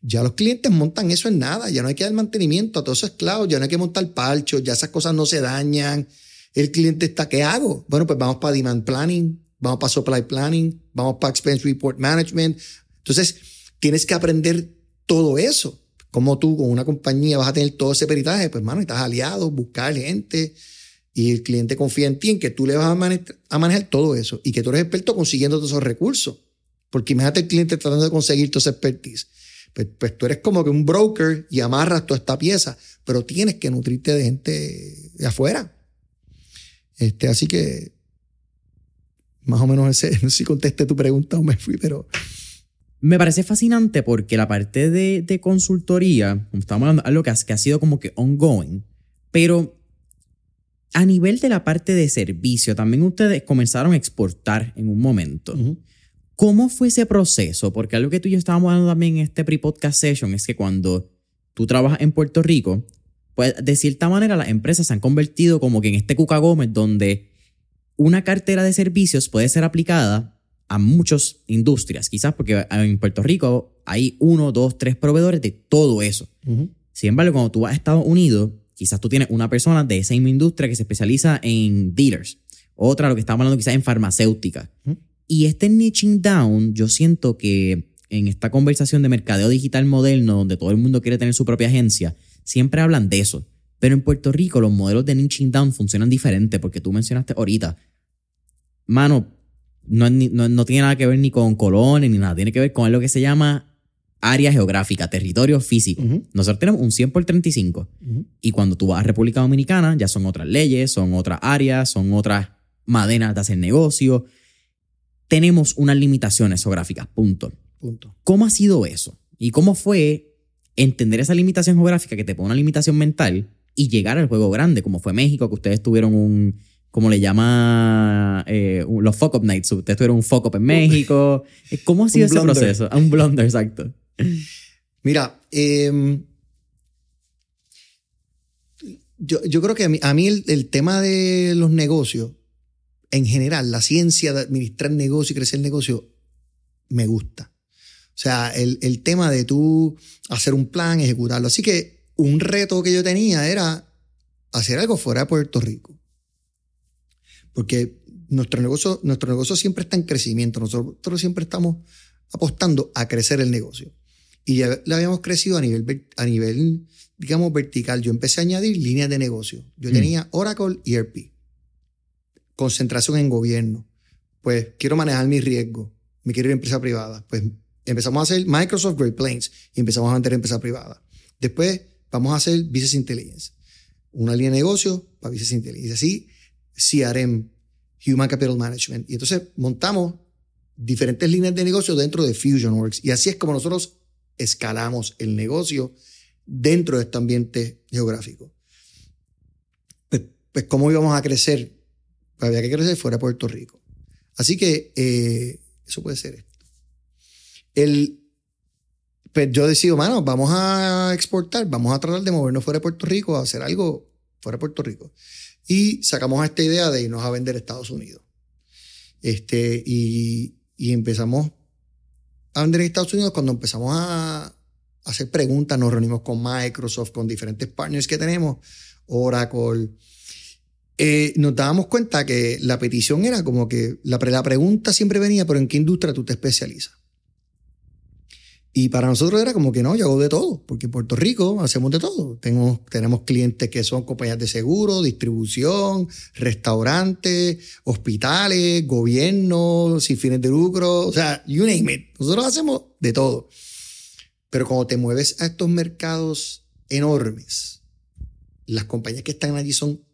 Ya los clientes montan eso en nada, ya no hay que dar mantenimiento a todos esos esclavos, ya no hay que montar palchos, ya esas cosas no se dañan. El cliente está, ¿qué hago? Bueno, pues vamos para demand planning, vamos para supply planning, vamos para expense report management. Entonces, tienes que aprender todo eso. Como tú con una compañía vas a tener todo ese peritaje, pues, mano, estás aliado, buscar gente, y el cliente confía en ti, en que tú le vas a, manejar, todo eso y que tú eres experto consiguiendo todos esos recursos. Porque imagínate el cliente tratando de conseguir toda esa expertise. Pues, pues, tú eres como que un broker y amarras toda esta pieza, pero tienes que nutrirte de gente de afuera. Este, así que, más o menos ese, no sé si contesté tu pregunta o me fui, pero... Me parece fascinante porque la parte de, de consultoría, como estábamos hablando, algo que que ha sido como que ongoing, pero a nivel de la parte de servicio, también ustedes comenzaron a exportar en un momento. ¿Cómo fue ese proceso? Porque algo que tú y yo estábamos hablando también en este pre-podcast session es que cuando tú trabajas en Puerto Rico, pues de cierta manera las empresas se han convertido como que en este Cuca Gómez donde una cartera de servicios puede ser aplicada a muchas industrias, quizás porque en Puerto Rico hay uno, dos, tres proveedores de todo eso. Sin embargo, cuando tú vas a Estados Unidos, Quizás tú tienes una persona de esa misma industria que se especializa en dealers. Otra, lo que estamos hablando quizás en farmacéutica. Y este niching down, yo siento que en esta conversación de mercadeo digital moderno, donde todo el mundo quiere tener su propia agencia, siempre hablan de eso. Pero en Puerto Rico los modelos de niching down funcionan diferente porque tú mencionaste ahorita, mano, no, no, tiene nada que ver ni con colones ni nada, tiene que ver con lo que se llama área geográfica, territorio físico. Nosotros tenemos un 100 por 35. Y cuando tú vas a República Dominicana, ya son otras leyes, son otras áreas, son otras madenas de hacer negocio. Tenemos unas limitaciones geográficas, punto. punto. ¿Cómo ha sido eso? ¿Y cómo fue entender esa limitación geográfica que te pone una limitación mental y llegar al juego grande, como fue México, que ustedes tuvieron un, como le llama eh, los fuck up nights, ustedes tuvieron un fuck up en México. ¿Cómo ha sido ese proceso? Un blunder, exacto. Mira, em, yo, creo que a mí, el, tema de los negocios, en general, la ciencia de administrar negocio y crecer negocio, me gusta. O sea, el, el tema de tú hacer un plan, ejecutarlo. Así que un reto que yo tenía era hacer algo fuera de Puerto Rico. Porque nuestro negocio, nuestro negocio siempre está en crecimiento. Nosotros siempre estamos apostando a crecer el negocio y ya le habíamos crecido a nivel, a nivel, digamos, vertical. Yo empecé a añadir líneas de negocio. Yo mm. tenía Oracle y ERP. Concentración en gobierno. Pues quiero manejar mi riesgo. Me quiero ir a empresa privada. Pues empezamos a hacer Microsoft Great Plains y empezamos a meter empresa privada. Después vamos a hacer Business Intelligence. Una línea de negocio para Business Intelligence. Así, CRM, Human Capital Management. Y entonces montamos diferentes líneas de negocio dentro de FusionWorks. Y así es como nosotros escalamos el negocio dentro de este ambiente geográfico. Pues, pues ¿cómo íbamos a crecer? Había que crecer fuera de Puerto Rico. Así que eh, eso puede ser esto. El, pues yo decido, mano, vamos a exportar, vamos a tratar de movernos fuera de Puerto Rico, a hacer algo fuera de Puerto Rico. Y sacamos esta idea de irnos a vender a Estados Unidos. Este, y, y empezamos a vender en Estados Unidos cuando empezamos a hacer preguntas, nos reunimos con Microsoft, con diferentes partners que tenemos, Oracle. Eh, nos dábamos cuenta que la petición era como que la, la pregunta siempre venía, pero ¿en qué industria tú te especializas? Y para nosotros era como que no, yo hago de todo, porque en Puerto Rico hacemos de todo. Tenemos, tenemos clientes que son compañías de seguro, distribución, restaurantes, hospitales, gobiernos, sin fines de lucro, o sea, you name it. Nosotros hacemos de todo. Pero cuando te mueves a estos mercados enormes, las compañías que están allí son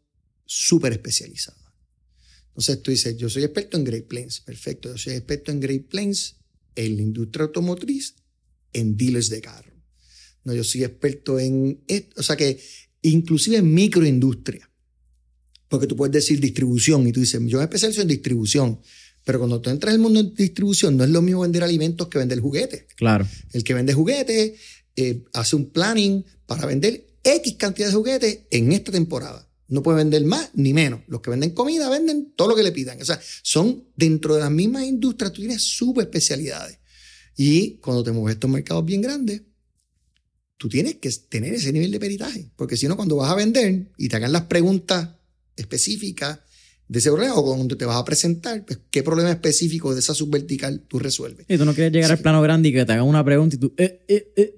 súper especializadas. Entonces tú dices, yo soy experto en Great Plains, perfecto, yo soy experto en Great Plains, en la industria automotriz en dealers de carro. No, yo soy experto en esto, o sea que inclusive en microindustria. Porque tú puedes decir distribución y tú dices, yo me especializo en distribución. Pero cuando tú entras en el mundo de distribución, no es lo mismo vender alimentos que vender juguetes. Claro. El que vende juguetes eh, hace un planning para vender X cantidad de juguetes en esta temporada. No puede vender más ni menos. Los que venden comida venden todo lo que le pidan. O sea, son dentro de las mismas industrias, tú tienes subespecialidades. Y cuando te mueves estos mercados bien grandes, tú tienes que tener ese nivel de peritaje. Porque si no, cuando vas a vender y te hagan las preguntas específicas de ese problema o cuando te vas a presentar, pues, qué problema específico de esa subvertical tú resuelves. Y tú no quieres llegar al plano grande y que te hagan una pregunta y tú... Eh, eh, eh,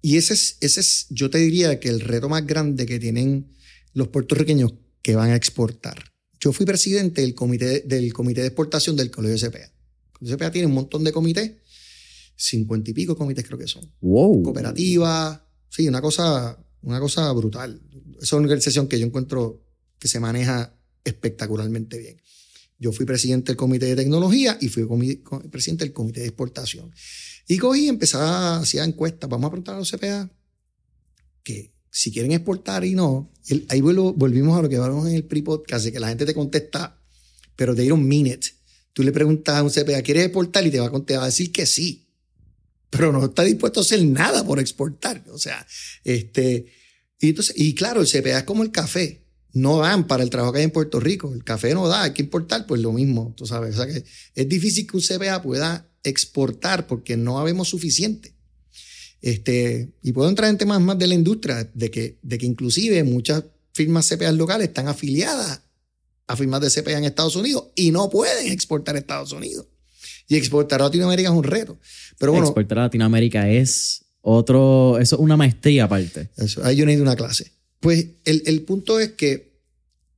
y ese es, ese es, yo te diría que el reto más grande que tienen los puertorriqueños que van a exportar. Yo fui presidente del comité, del comité de exportación del Colegio CPA. CPA tiene un montón de comités, cincuenta y pico comités creo que son. Wow. Cooperativa, sí, una cosa, una cosa brutal. Es una organización que yo encuentro que se maneja espectacularmente bien. Yo fui presidente del comité de tecnología y fui presidente del comité de exportación. Y cogí y empecé a hacer encuestas. Vamos a preguntar a los CPA que si quieren exportar y no. ahí volvimos a lo que hablamos en el pre-podcast, que la gente te contesta, pero te dieron minute. Tú le preguntas a un CPA, ¿quieres exportar? Y te va, a, te va decir que sí, pero no está dispuesto a hacer nada por exportar. O sea, este, y, entonces, y claro, el CPA es como el café. No dan para el trabajo que hay en Puerto Rico. El café no da, hay que importar, pues lo mismo, tú sabes. O sea que es difícil que un CPA pueda exportar porque no habemos suficiente. Este, y puedo entrar en temas más de la industria, de que, de que inclusive muchas firmas CPA locales están afiliadas a firmas de CPA en Estados Unidos y no pueden exportar a Estados Unidos. Y exportar a Latinoamérica es un reto. Pero bueno, exportar a Latinoamérica es otro, eso es una maestría aparte. Eso, ahí yo necesito una clase. Pues el, el punto es que,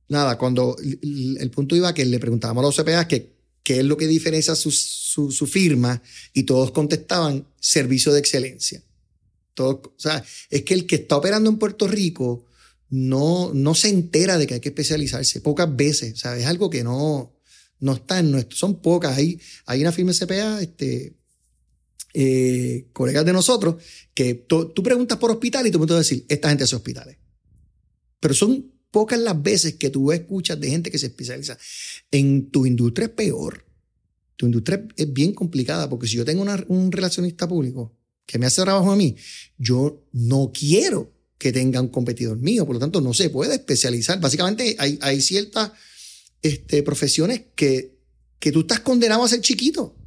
nada, cuando el, punto iba que le preguntábamos a los CPA que qué es lo que diferencia su, su, su, firma y todos contestaban servicio de excelencia. Es que el que está operando en Puerto Rico no, no se entera de que hay que especializarse pocas veces. Es algo que no, no está en nuestro. Son pocas. Hay, hay una firma CPA, este, eh, colegas de nosotros, que tú preguntas por hospital y tú me vas decir, esta gente hace hospitales. Pero son pocas las veces que tú escuchas de gente que se especializa. En tu industria es peor. Tu industria es bien complicada porque si yo tengo un relacionista público que me hace trabajo a mí, yo no quiero que tenga un competidor mío. Por lo tanto, no se puede especializar. Básicamente, hay, ciertas este, profesiones que, que tú estás condenado a ser chiquito.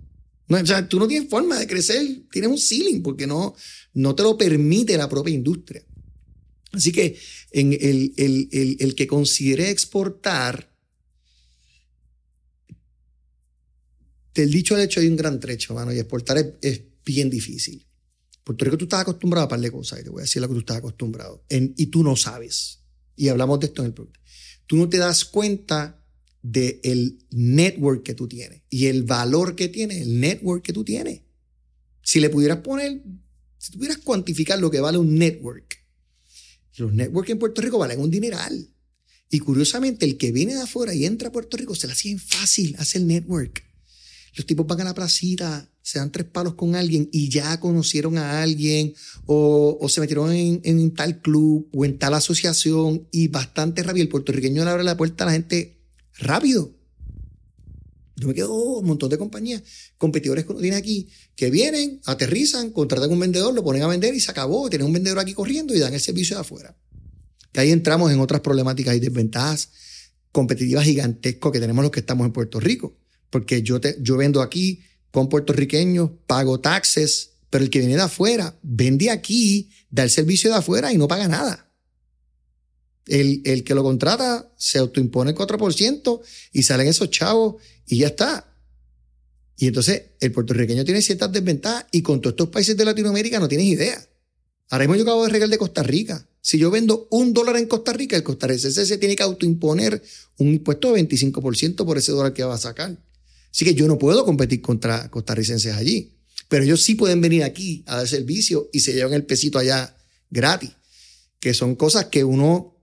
O sea, tú no tienes forma de crecer, tienes un ceiling porque no, no te lo permite la propia industria. Así que el, el, el, el que considere exportar, del dicho al hecho hay un gran trecho, mano, y exportar es bien difícil. Puerto Rico tú estás acostumbrado a par de cosas, y te voy a decir lo que tú estás acostumbrado, y tú no sabes. Y hablamos de esto en el programa. Tú no te das cuenta del network que tú tienes y el valor que tiene el network que tú tienes. Si le pudieras poner, si tú cuantificar lo que vale un network, los networks en Puerto Rico valen un dineral. Y curiosamente, el que viene de afuera y entra a Puerto Rico se le hacen fácil hacer network. Los tipos van a la placita, se dan tres palos con alguien y ya conocieron a alguien o, o se metieron en, en, tal club o en tal asociación y bastante rápido. El puertorriqueño le abre la puerta a la gente rápido. Yo me quedo oh, un montón de compañías, competidores que uno tiene aquí, que vienen, aterrizan, contratan un vendedor, lo ponen a vender y se acabó. Tienen un vendedor aquí corriendo y dan el servicio de afuera. Que ahí entramos en otras problemáticas y desventajas competitivas gigantescas que tenemos los que estamos en Puerto Rico. Porque yo, te, yo vendo aquí con puertorriqueños, pago taxes, pero el que viene de afuera vende aquí, da el servicio de afuera y no paga nada. El, el que lo contrata se autoimpone el 4% y salen esos chavos y ya está. Y entonces el puertorriqueño tiene ciertas desventajas y con todos estos países de Latinoamérica no tienes idea. Ahora mismo yo acabo de regalar de Costa Rica. Si yo vendo un dólar en Costa Rica, el costarricense se tiene que autoimponer un impuesto de 25% por ese dólar que va a sacar. Así que yo no puedo competir contra costarricenses allí. Pero ellos sí pueden venir aquí a dar servicio y se llevan el pesito allá gratis. Que son cosas que uno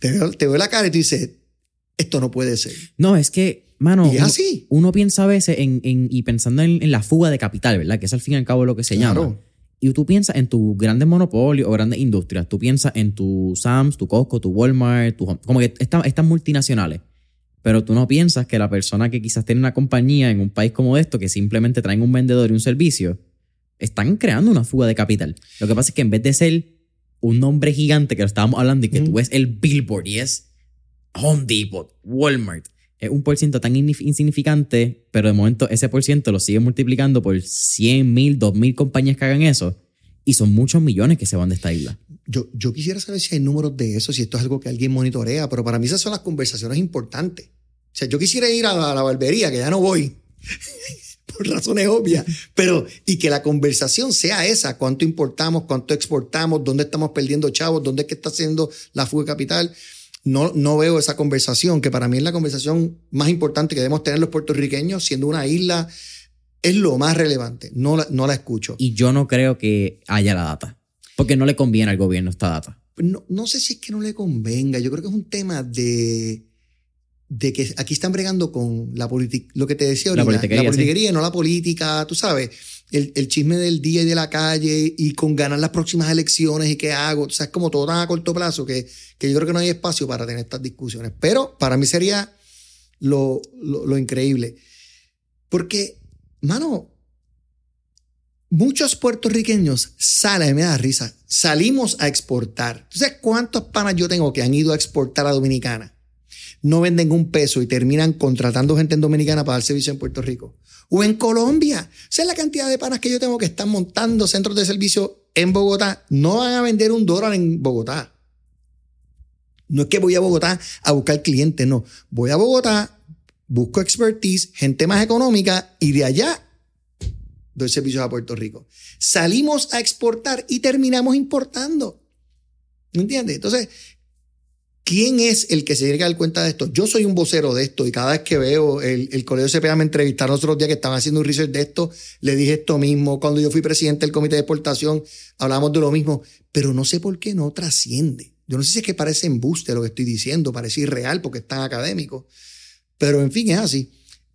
te ve, la cara y tú dices, esto no puede ser. No, es que, mano, y es uno, así. uno piensa a veces en, en- y pensando en, en la fuga de capital, ¿verdad? Que es al fin y al cabo lo que se Claro. llama. Y tú piensas en tus grandes monopolios o grandes industrias. Tú piensas en tu Sam's, tu Costco, tu Walmart, tu Home- como que estas estas multinacionales. Pero tú no piensas que la persona que quizás tiene una compañía en un país como esto, que simplemente traen un vendedor y un servicio, están creando una fuga de capital. Lo que pasa es que en vez de ser un nombre gigante que lo estábamos hablando y que tú ves el billboard y es Home Depot, Walmart, es un por ciento tan insignificante, pero de momento ese por ciento lo sigue multiplicando por 100 mil, 2 mil compañías que hagan eso. Y son muchos millones que se van de esta isla. Yo, yo quisiera saber si hay números de eso, si esto es algo que alguien monitorea, pero para mí esas son las conversaciones importantes. O sea, yo quisiera ir a la, a la barbería, que ya no voy, por razones obvias, pero y que la conversación sea esa, cuánto importamos, cuánto exportamos, dónde estamos perdiendo chavos, dónde es que está haciendo la fuga de capital. No, no veo esa conversación, que para mí es la conversación más importante que debemos tener los puertorriqueños, siendo una isla, es lo más relevante. No la, no la escucho. Y yo no creo que haya la data. Porque no le conviene al gobierno esta data. no, no sé si es que no le convenga. Yo creo que es un tema de, de que aquí están bregando con la política, lo que te decía La ahorita, politiquería, la politiquería, no la política, tú sabes, el, el chisme del día y de la calle y con ganar las próximas elecciones y qué hago. O sea, es como todo tan a corto plazo que, que yo creo que no hay espacio para tener estas discusiones. Pero para mí sería lo, lo, lo increíble. Porque, mano, muchos puertorriqueños salen, me da risa, salimos a exportar. ¿Tú sabes cuántos panas yo tengo que han ido a exportar a Dominicana? No venden un peso y terminan contratando gente en Dominicana para dar servicio en Puerto Rico. O en Colombia. ¿Sabes la cantidad de panas que yo tengo que están montando centros de servicio en Bogotá? No van a vender un dólar en Bogotá. No es que voy a Bogotá a buscar clientes, no. Voy a Bogotá, busco expertise, gente más económica y de allá doy servicios a Puerto Rico. Salimos a exportar y terminamos importando. ¿Me entiendes? Entonces, ¿quién es el que se tiene que dar cuenta de esto? Yo soy un vocero de esto y cada vez que veo el, el Colegio CPA me entrevistaron otros días que estaban haciendo un research de esto, le dije esto mismo. Cuando yo fui presidente del comité de exportación, hablamos de lo mismo, pero no sé por qué no trasciende. Yo no sé si es que parece embuste lo que estoy diciendo, parece irreal porque es tan académico, pero en fin, es así.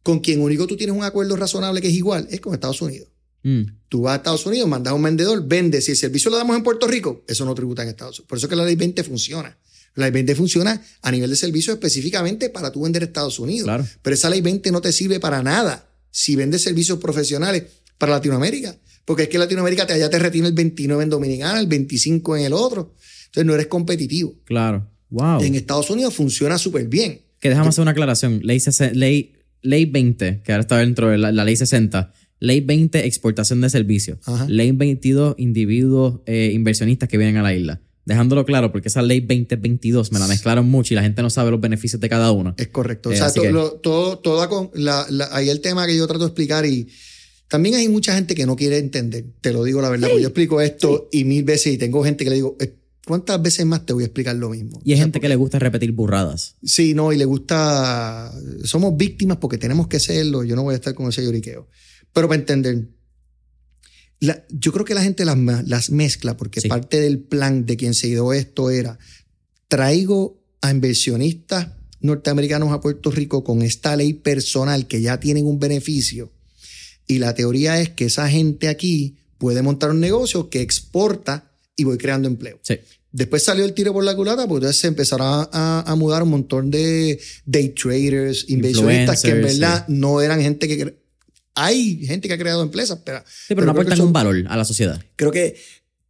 Con quien único tú tienes un acuerdo razonable que es igual es con Estados Unidos. Mm. Tú vas a Estados Unidos, mandas a un vendedor, vende. Si el servicio lo damos en Puerto Rico, eso no tributa en Estados Unidos. Por eso es que la ley 20 funciona. La ley 20 funciona a nivel de servicio específicamente para tú vender a Estados Unidos. Claro. Pero esa ley 20 no te sirve para nada si vendes servicios profesionales para Latinoamérica. Porque es que Latinoamérica te, allá te retiene el 29 en Dominicana, el 25 en el otro. Entonces no eres competitivo. Claro. Wow. En Estados Unidos funciona súper bien. Que déjame hacer una aclaración. Ley, 60 ley, ley 20, que ahora está dentro de la, la ley 60. Ley 20, exportación de servicios. Ajá. Ley 22, individuos eh, inversionistas que vienen a la isla. Dejándolo claro, porque esa ley 2022 me la mezclaron mucho y la gente no sabe los beneficios de cada uno. Es correcto. Eh, o sea, así to- que- lo- todo, toda con la, la- ahí el tema que yo trato de explicar y también hay mucha gente que no quiere entender. Te lo digo la verdad, porque yo explico esto y mil veces y tengo gente que le digo, "Eh, ¿cuántas veces más te voy a explicar lo mismo? Y hay O sea, gente que le gusta repetir burradas. Sí, no, y le gusta. Somos víctimas porque tenemos que serlo. Yo no voy a estar con ese lloriqueo. Pero para entender, la- yo creo que la gente las, mezcla porque Sí. parte del plan de quien se dio esto era: traigo a inversionistas norteamericanos a Puerto Rico con esta ley personal que ya tienen un beneficio. Y la teoría es que esa gente aquí puede montar un negocio que exporta y voy creando empleo. Sí. Después salió el tiro por la culata, porque entonces se empezaron a, a mudar un montón de day traders, inversionistas que en verdad no eran gente que... Hay gente que ha creado empresas, pero... Sí, pero, no aportan un valor a la sociedad. Creo que,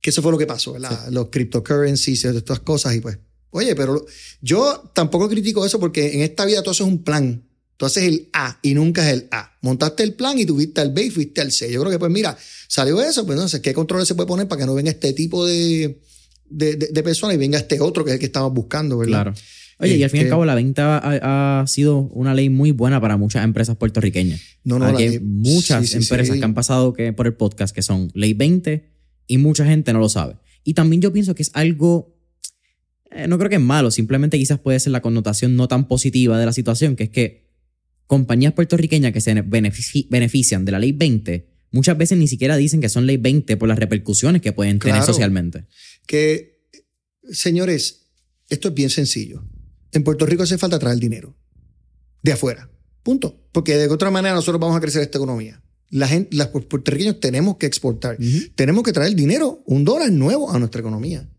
que eso fue lo que pasó, ¿verdad? Los cryptocurrencies estas cosas y pues... Oye, pero yo tampoco critico eso porque en esta vida todo eso es un plan. Tú haces el A y nunca es el A. Montaste el plan y tuviste al B y fuiste al C. Yo creo que, pues mira, salió eso, pues entonces, ¿qué controles se puede poner para que no venga este tipo de, de, de, personas y venga este otro que es el que estamos buscando, ¿verdad? Claro. Oye, y al fin y al este cabo, la venta ha, sido una ley muy buena para muchas empresas puertorriqueñas. No, no, hay muchas empresas que han pasado que, por el podcast que son ley 20 y mucha gente no lo sabe. Y también yo pienso que es algo, eh, no creo que es malo, simplemente quizás puede ser la connotación no tan positiva de la situación, que es que compañías puertorriqueñas que se benefician de la ley 20 muchas veces ni siquiera dicen que son ley 20 por las repercusiones que pueden tener socialmente. Que, señores, esto es bien sencillo. En Puerto Rico hace falta traer dinero de afuera. Punto. Porque de otra manera nosotros vamos a crecer esta economía. La gente, los puertorriqueños tenemos que exportar. Tenemos que traer dinero, un dólar nuevo a nuestra economía.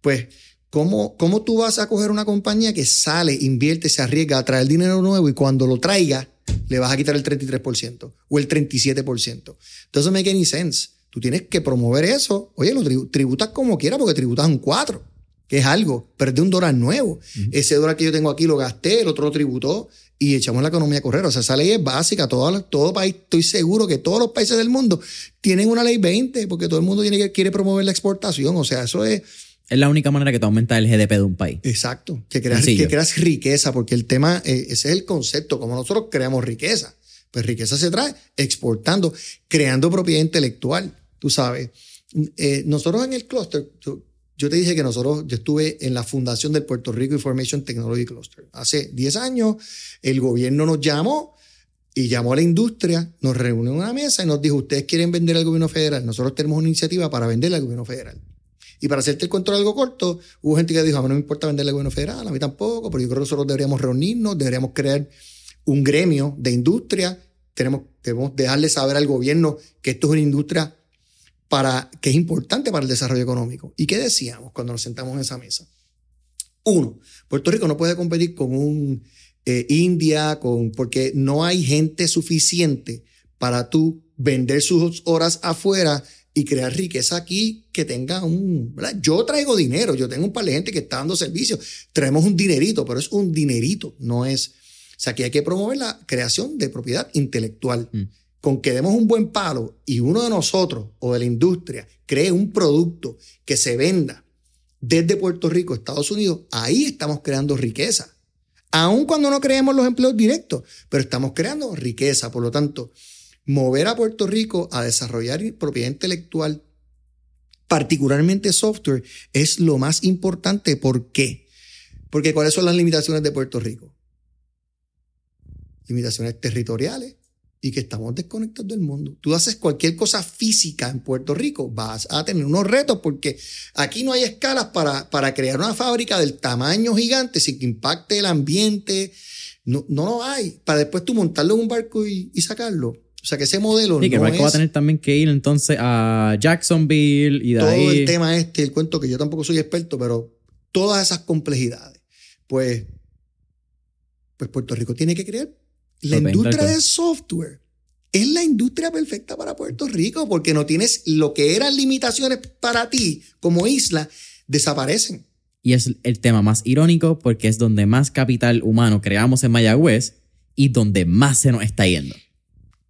Pues ¿Cómo, ¿Cómo tú vas a coger una compañía que sale, invierte, se arriesga a traer dinero nuevo y cuando lo traiga le vas a quitar el 33% o el 37%? Entonces, make any sense. Tú tienes que promover eso. Oye, lo tributas como quieras porque tributas un 4, que es algo. Perdí un dólar nuevo. Ese dólar que yo tengo aquí lo gasté, el otro lo tributó y echamos la economía a correr. O sea, esa ley es básica. Todo, todo país, estoy seguro que todos los países del mundo tienen una ley 20 porque todo el mundo tiene que, quiere promover la exportación. O sea, eso es es la única manera que te aumenta el GDP de un país. Exacto. Que creas, que creas riqueza, porque el tema, eh, ese es el concepto, como nosotros creamos riqueza. Pues riqueza se trae exportando, creando propiedad intelectual, tú sabes. Eh, nosotros en el clúster, yo, te dije que nosotros, yo estuve en la fundación del Puerto Rico Information Technology Cluster. Hace 10 años, el gobierno nos llamó y llamó a la industria, nos reunió en una mesa y nos dijo, ustedes quieren vender al gobierno federal, nosotros tenemos una iniciativa para venderle al gobierno federal. Y para hacerte el control algo corto, hubo gente que dijo, a mí no me importa venderle al gobierno federal, a mí tampoco, pero yo creo que nosotros deberíamos reunirnos, deberíamos crear un gremio de industria, tenemos, debemos dejarle saber al gobierno que esto es una industria para, que es importante para el desarrollo económico. ¿Y qué decíamos cuando nos sentamos en esa mesa? Uno, Puerto Rico no puede competir con un eh, India, con, porque no hay gente suficiente para tú vender sus horas afuera y crear riqueza aquí que tenga un... Yo traigo dinero, yo tengo un par de gente que está dando servicio, traemos un dinerito, pero es un dinerito, no es... O sea, aquí hay que promover la creación de propiedad intelectual. Mm. Con que demos un buen palo y uno de nosotros o de la industria cree un producto que se venda desde Puerto Rico a Estados Unidos, ahí estamos creando riqueza. Aun cuando no creemos los empleos directos, pero estamos creando riqueza. Por lo tanto, mover a Puerto Rico a desarrollar propiedad intelectual, particularmente software, es lo más importante. ¿Por qué? Porque ¿cuáles son las limitaciones de Puerto Rico? Limitaciones territoriales y que estamos desconectados del mundo. Tú haces cualquier cosa física en Puerto Rico, vas a tener unos retos porque aquí no hay escalas para, para crear una fábrica del tamaño gigante sin que impacte el ambiente. No, no lo hay. Para después tú montarlo en un barco y, y sacarlo. O sea, que ese modelo sí, que va a tener también que ir entonces a Jacksonville y de todo ahí... el tema este, el cuento que yo tampoco soy experto, pero todas esas complejidades. Pues, pues Puerto Rico tiene que crear la industria de software. Es la industria perfecta para Puerto Rico porque no tienes lo que eran limitaciones para ti como isla, desaparecen. Y es el tema más irónico porque es donde más capital humano creamos en Mayagüez y donde más se nos está yendo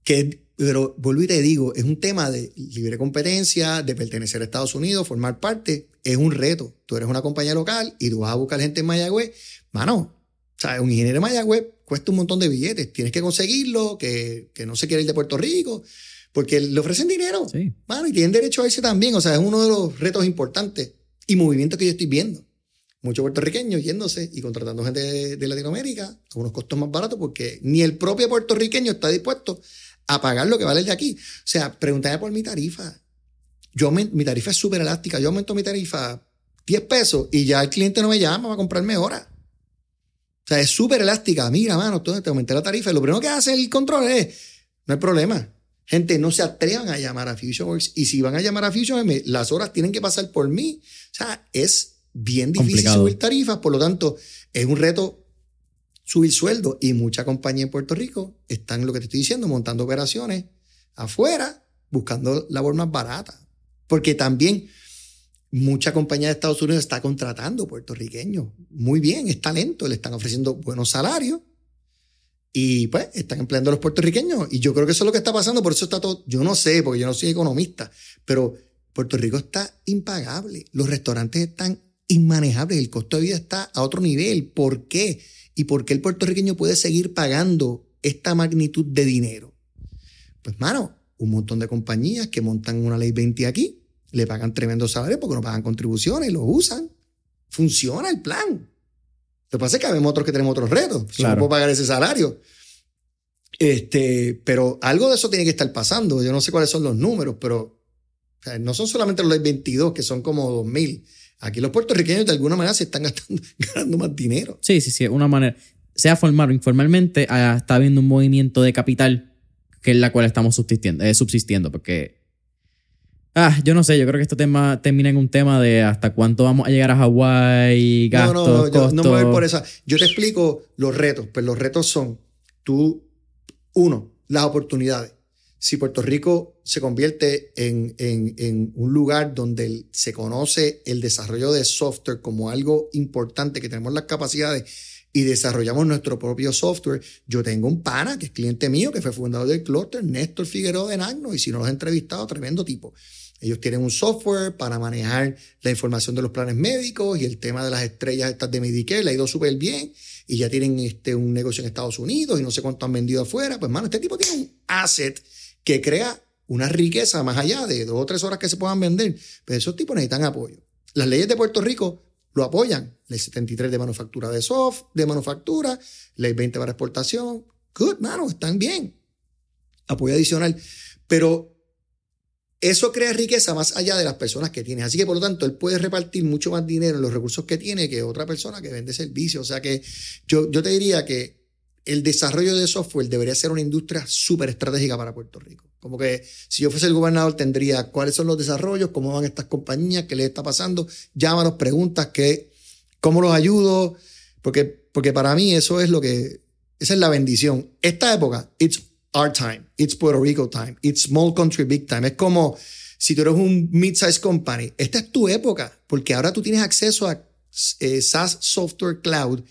que, pero vuelvo y te digo, es un tema de libre competencia, de pertenecer a Estados Unidos, formar parte, es un reto. Tú eres una compañía local y tú vas a buscar gente en Mayagüez, mano, o sea, un ingeniero de Mayagüez cuesta un montón de billetes, tienes que conseguirlo, que, que no se quiere ir de Puerto Rico, porque le ofrecen dinero, sí. mano, y tienen derecho a irse también, o sea, es uno de los retos importantes y movimientos que yo estoy viendo muchos puertorriqueños yéndose y contratando gente de, de, Latinoamérica a unos costos más baratos porque ni el propio puertorriqueño está dispuesto a pagar lo que vale el de aquí. O sea, pregúntame por mi tarifa. Yo mi tarifa es súper elástica. Yo aumento mi tarifa 10 pesos y ya el cliente no me llama para comprarme ahora. O sea, es súper elástica. Mira, mano, te aumenté la tarifa. Y lo primero que hace el control es, no hay problema. Gente, no se atrevan a llamar a FusionWorks y si van a llamar a FusionM, las horas tienen que pasar por mí. O sea, es bien difícil Complicado. subir tarifas, por lo tanto, es un reto subir sueldo y mucha compañía en Puerto Rico están, lo que te estoy diciendo, montando operaciones afuera, buscando labor más barata. Porque también mucha compañía de Estados Unidos está contratando puertorriqueños. Muy bien, es talento, le están ofreciendo buenos salarios y pues están empleando a los puertorriqueños. Y yo creo que eso es lo que está pasando, por eso está todo, yo no sé, porque yo no soy economista, pero Puerto Rico está impagable, los restaurantes están inmanejables, el costo de vida está a otro nivel. ¿Por qué? ¿Y por qué el puertorriqueño puede seguir pagando esta magnitud de dinero? Pues, mano, un montón de compañías que montan una ley 20 aquí, le pagan tremendo salario porque no pagan contribuciones, lo usan. Funciona el plan. Lo que pasa es que habemos otros que tenemos otros retos. No puedo pagar ese salario. Este, pero algo de eso tiene que estar pasando. Yo no sé cuáles son los números, pero o sea, no son solamente los ley 22, que son como 2.000. Aquí los puertorriqueños de alguna manera se están gastando, ganando más dinero. Sí, sí, sí, una manera. Sea formal o informalmente, ah, está habiendo un movimiento de capital que es la cual estamos subsistiendo, eh, subsistiendo, porque. Ah, yo no sé, yo creo que este tema termina en un tema de hasta cuánto vamos a llegar a Hawái, gastos, no, no, yo costos. no me voy por esa. Yo te explico los retos. Pues los retos son, tú, uno, las oportunidades. Si Puerto Rico se convierte en, en- en un lugar donde se conoce el desarrollo de software como algo importante, que tenemos las capacidades y desarrollamos nuestro propio software. Yo tengo un pana que es cliente mío, que fue fundador del Cluster, Néstor Figueroa de Nagno, y si no los he entrevistado, tremendo tipo. Ellos tienen un software para manejar la información de los planes médicos y el tema de las estrellas de Medicare, le ha ido súper bien y ya tienen este, un negocio en Estados Unidos y no sé cuánto han vendido afuera. Pues, mano, este tipo tiene un asset que crea una riqueza más allá de dos o tres horas que se puedan vender. Pero esos tipos necesitan apoyo. Las leyes de Puerto Rico lo apoyan. Ley 73 de manufactura de soft, de manufactura, ley 20 para exportación. Good, mano, están bien. Apoyo adicional. Pero eso crea riqueza más allá de las personas que tiene. Así que, por lo tanto, él puede repartir mucho más dinero en los recursos que tiene que otra persona que vende servicios. O sea que yo, yo te diría que el desarrollo de software debería ser una industria súper estratégica para Puerto Rico. Como que si yo fuese el gobernador tendría cuáles son los desarrollos, cómo van estas compañías, qué les está pasando, llámanos, preguntas, qué, cómo los ayudo, porque, porque para mí eso es lo que, esa es la bendición. Esta época, it's our time, it's Puerto Rico time, it's small country big time. Es como si tú eres un mid-size company, esta es tu época, porque ahora tú tienes acceso a eh, SaaS Software Cloud,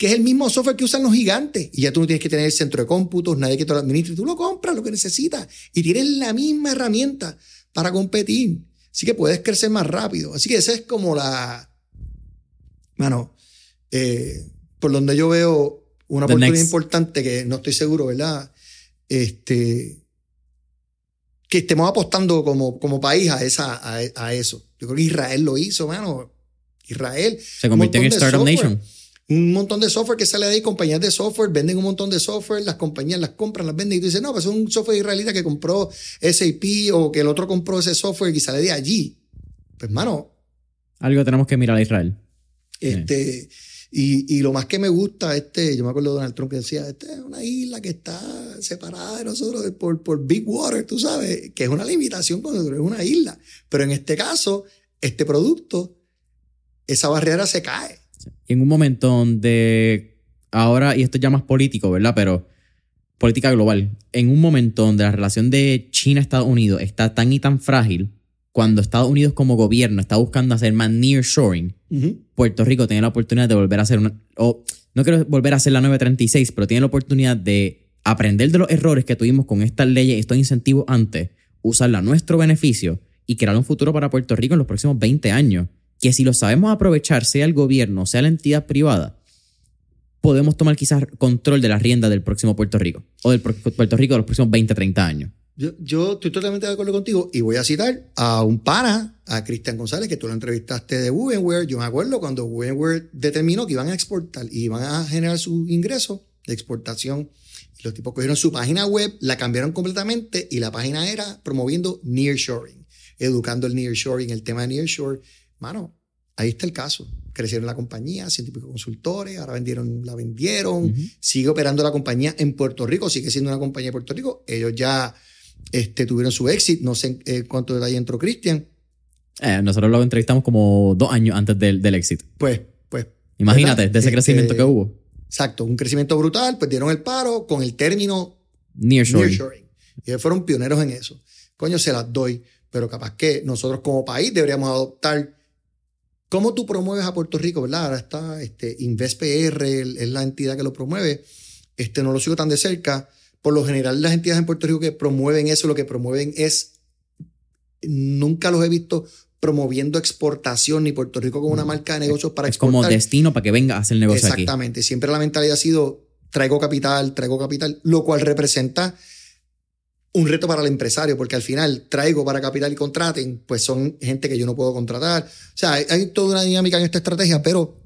que es el mismo software que usan los gigantes. Y ya tú no tienes que tener el centro de cómputos, nadie que te lo administre. Tú lo compras, lo que necesitas. Y tienes la misma herramienta para competir. Así que puedes crecer más rápido. Así que esa es como la... Mano, eh, por donde yo veo una The oportunidad next. importante que no estoy seguro, ¿verdad? Este, que estemos apostando como, como país a, esa, a, a eso. Yo creo que Israel lo hizo, mano. Israel. Se convirtió en Startup software. Nation. Un montón de software que sale de ahí, compañías de software, venden un montón de software, las compañías las compran, las venden y tú dices, no, pues es un software israelita que compró SAP o que el otro compró ese software y sale de allí. Pues, mano, Algo tenemos que mirar a Israel. este, y, y lo más que me gusta, este, yo me acuerdo de Donald Trump que decía, esta es una isla que está separada de nosotros por, por Big Water, tú sabes, que es una limitación cuando eres una isla. Pero en este caso, este producto, esa barrera se cae. En un momento donde ahora, y esto ya más político, ¿verdad? Pero política global, en un momento donde la relación de China-Estados Unidos está tan y tan frágil, cuando Estados Unidos como gobierno está buscando hacer más nearshoring, Ujú. Puerto Rico tiene la oportunidad de volver a hacer una, o no quiero volver a hacer la 936, pero tiene la oportunidad de aprender de los errores que tuvimos con estas leyes y estos incentivos antes, usarla a nuestro beneficio y crear un futuro para Puerto Rico en los próximos 20 años. Que si lo sabemos aprovechar, sea el gobierno, sea la entidad privada, podemos tomar quizás control de la rienda del próximo Puerto Rico o del Pu- Puerto Rico de los próximos 20, 30 años. Yo, yo estoy totalmente de acuerdo contigo y voy a citar a un pana, a Cristian González, que tú lo entrevistaste de Wovenware. Yo me acuerdo cuando Wovenware determinó que iban a exportar y iban a generar sus ingresos de exportación. Los tipos cogieron su página web, la cambiaron completamente y la página era promoviendo nearshoring, educando el nearshoring, el tema de nearshore. Mano, ahí está el caso. Crecieron la compañía, pico consultores, ahora vendieron, la vendieron, sigue operando la compañía en Puerto Rico, sigue siendo una compañía de Puerto Rico. Ellos ya este, tuvieron su éxito. No sé en cuánto detalle entró Christian. Eh, nosotros lo entrevistamos como dos años antes del, del éxito. Pues, pues. Imagínate, de ese Este, crecimiento que hubo. Exacto, un crecimiento brutal, pues dieron el paro con el término Nearshoring. nearshoring. Y ellos fueron pioneros en eso. Coño, se las doy, pero capaz que nosotros como país deberíamos adoptar. ¿Cómo tú promueves a Puerto Rico, verdad? Ahora está este, InvestPR, es la entidad que lo promueve. Este, no lo sigo tan de cerca. Por lo general, las entidades en Puerto Rico que promueven eso, lo que promueven es. Nunca los he visto promoviendo exportación ni Puerto Rico como una marca de negocios para Mm. es como exportar. destino para que venga a hacer negocio aquí. Exactamente. Siempre la mentalidad ha sido traigo capital, traigo capital, lo cual representa un reto para el empresario, porque al final traigo para capital y contraten, pues son gente que yo no puedo contratar. O sea, hay, toda una dinámica en esta estrategia, pero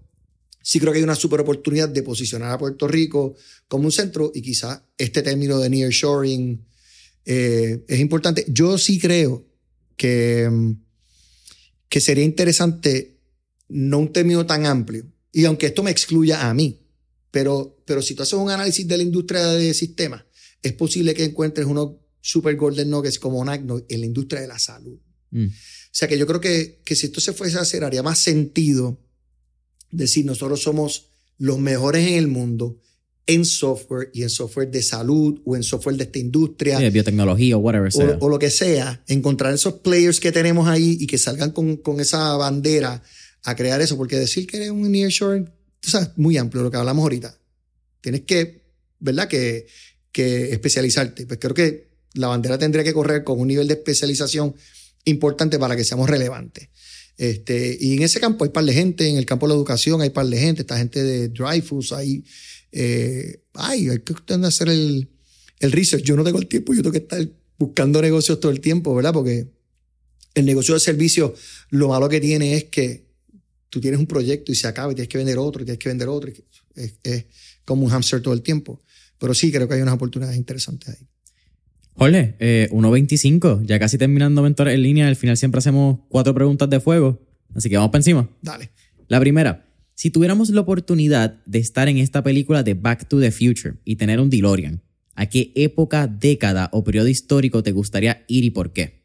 sí creo que hay una super oportunidad de posicionar a Puerto Rico como un centro y quizá este término de nearshoring eh, es importante. Yo sí creo que, que sería interesante no un término tan amplio, y aunque esto me excluya a mí, pero, pero si tú haces un análisis de la industria de sistemas, es posible que encuentres unos super golden nuggets como NACNO en la industria de la salud. Mm. O sea que yo creo que, que si esto se fuese a hacer, haría más sentido decir nosotros somos los mejores en el mundo en software y en software de salud o en software de esta industria Sí, biotecnología o whatever sea. o, o lo que sea, encontrar esos players que tenemos ahí y que salgan con, con esa bandera a crear eso, porque decir que eres un nearshore, tú sabes, muy amplio lo que hablamos ahorita. Tienes que, ¿verdad? Que, que especializarte. Pues creo que la bandera tendría que correr con un nivel de especialización importante para que seamos relevantes. Este, y en ese campo hay par de gente, en el campo de la educación hay par de gente, esta gente de Dreyfus, hay, eh, ay, hay que hacer el, el research. Yo no tengo el tiempo, yo tengo que estar buscando negocios todo el tiempo, ¿verdad? Porque el negocio de servicio, lo malo que tiene es que tú tienes un proyecto y se acaba y tienes que vender otro y tienes que vender otro. Es, es como un hamster todo el tiempo. Pero sí, creo que hay unas oportunidades interesantes ahí. Jorge, eh, 1.25, ya casi terminando Mentores en línea. Al final siempre hacemos cuatro preguntas de fuego. Así que vamos para encima. Dale. La primera, si tuviéramos la oportunidad de estar en esta película de Back to the Future y tener un DeLorean, ¿a qué época, década o periodo histórico te gustaría ir y por qué?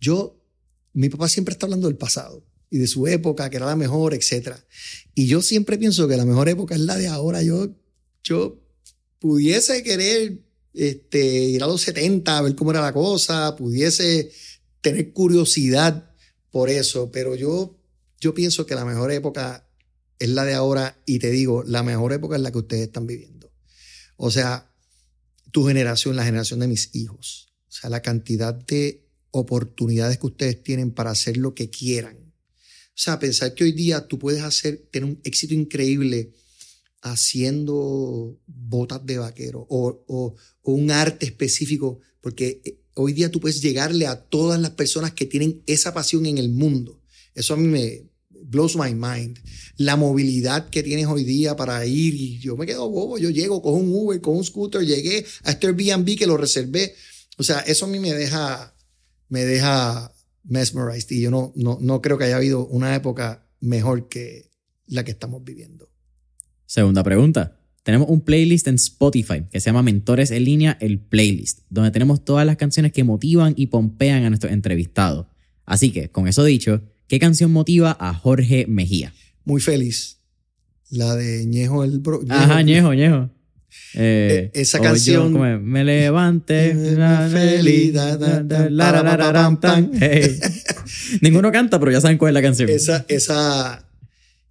Yo, mi papá siempre está hablando del pasado y de su época, que era la mejor, etc. Y yo siempre pienso que la mejor época es la de ahora. Yo, yo pudiese querer este, ir a los 70 a ver cómo era la cosa, pudiese tener curiosidad por eso, pero yo, yo pienso que la mejor época es la de ahora y te digo, la mejor época es la que ustedes están viviendo. O sea, tu generación, la generación de mis hijos. O sea, la cantidad de oportunidades que ustedes tienen para hacer lo que quieran. O sea, pensar que hoy día tú puedes hacer, tener un éxito increíble haciendo botas de vaquero o, o, o un arte específico, porque eh, hoy día tú puedes llegarle a todas las personas que tienen esa pasión en el mundo. Eso a mí me blows my mind. La movilidad que tienes hoy día para ir y yo me quedo bobo, yo llego con un Uber, con un scooter, llegué a este Airbnb que lo reservé. O sea, eso a mí me deja, me deja mesmerized y yo no, no, no creo que haya habido una época mejor que la que estamos viviendo. Segunda pregunta. Tenemos un playlist en Spotify que se llama Mentores en línea, el playlist, donde tenemos todas las canciones que motivan y pompean a nuestros entrevistados. Así que, con eso dicho, ¿qué canción motiva a Jorge Mejía? Muy feliz. La de Ñejo el Bro. Ajá, Ñejo, Ñejo. Eh, Eh, esa yo, canción- ¿cómo es? me levante feliz. Ninguno canta, pero ya saben cuál es la canción. Esa, esa,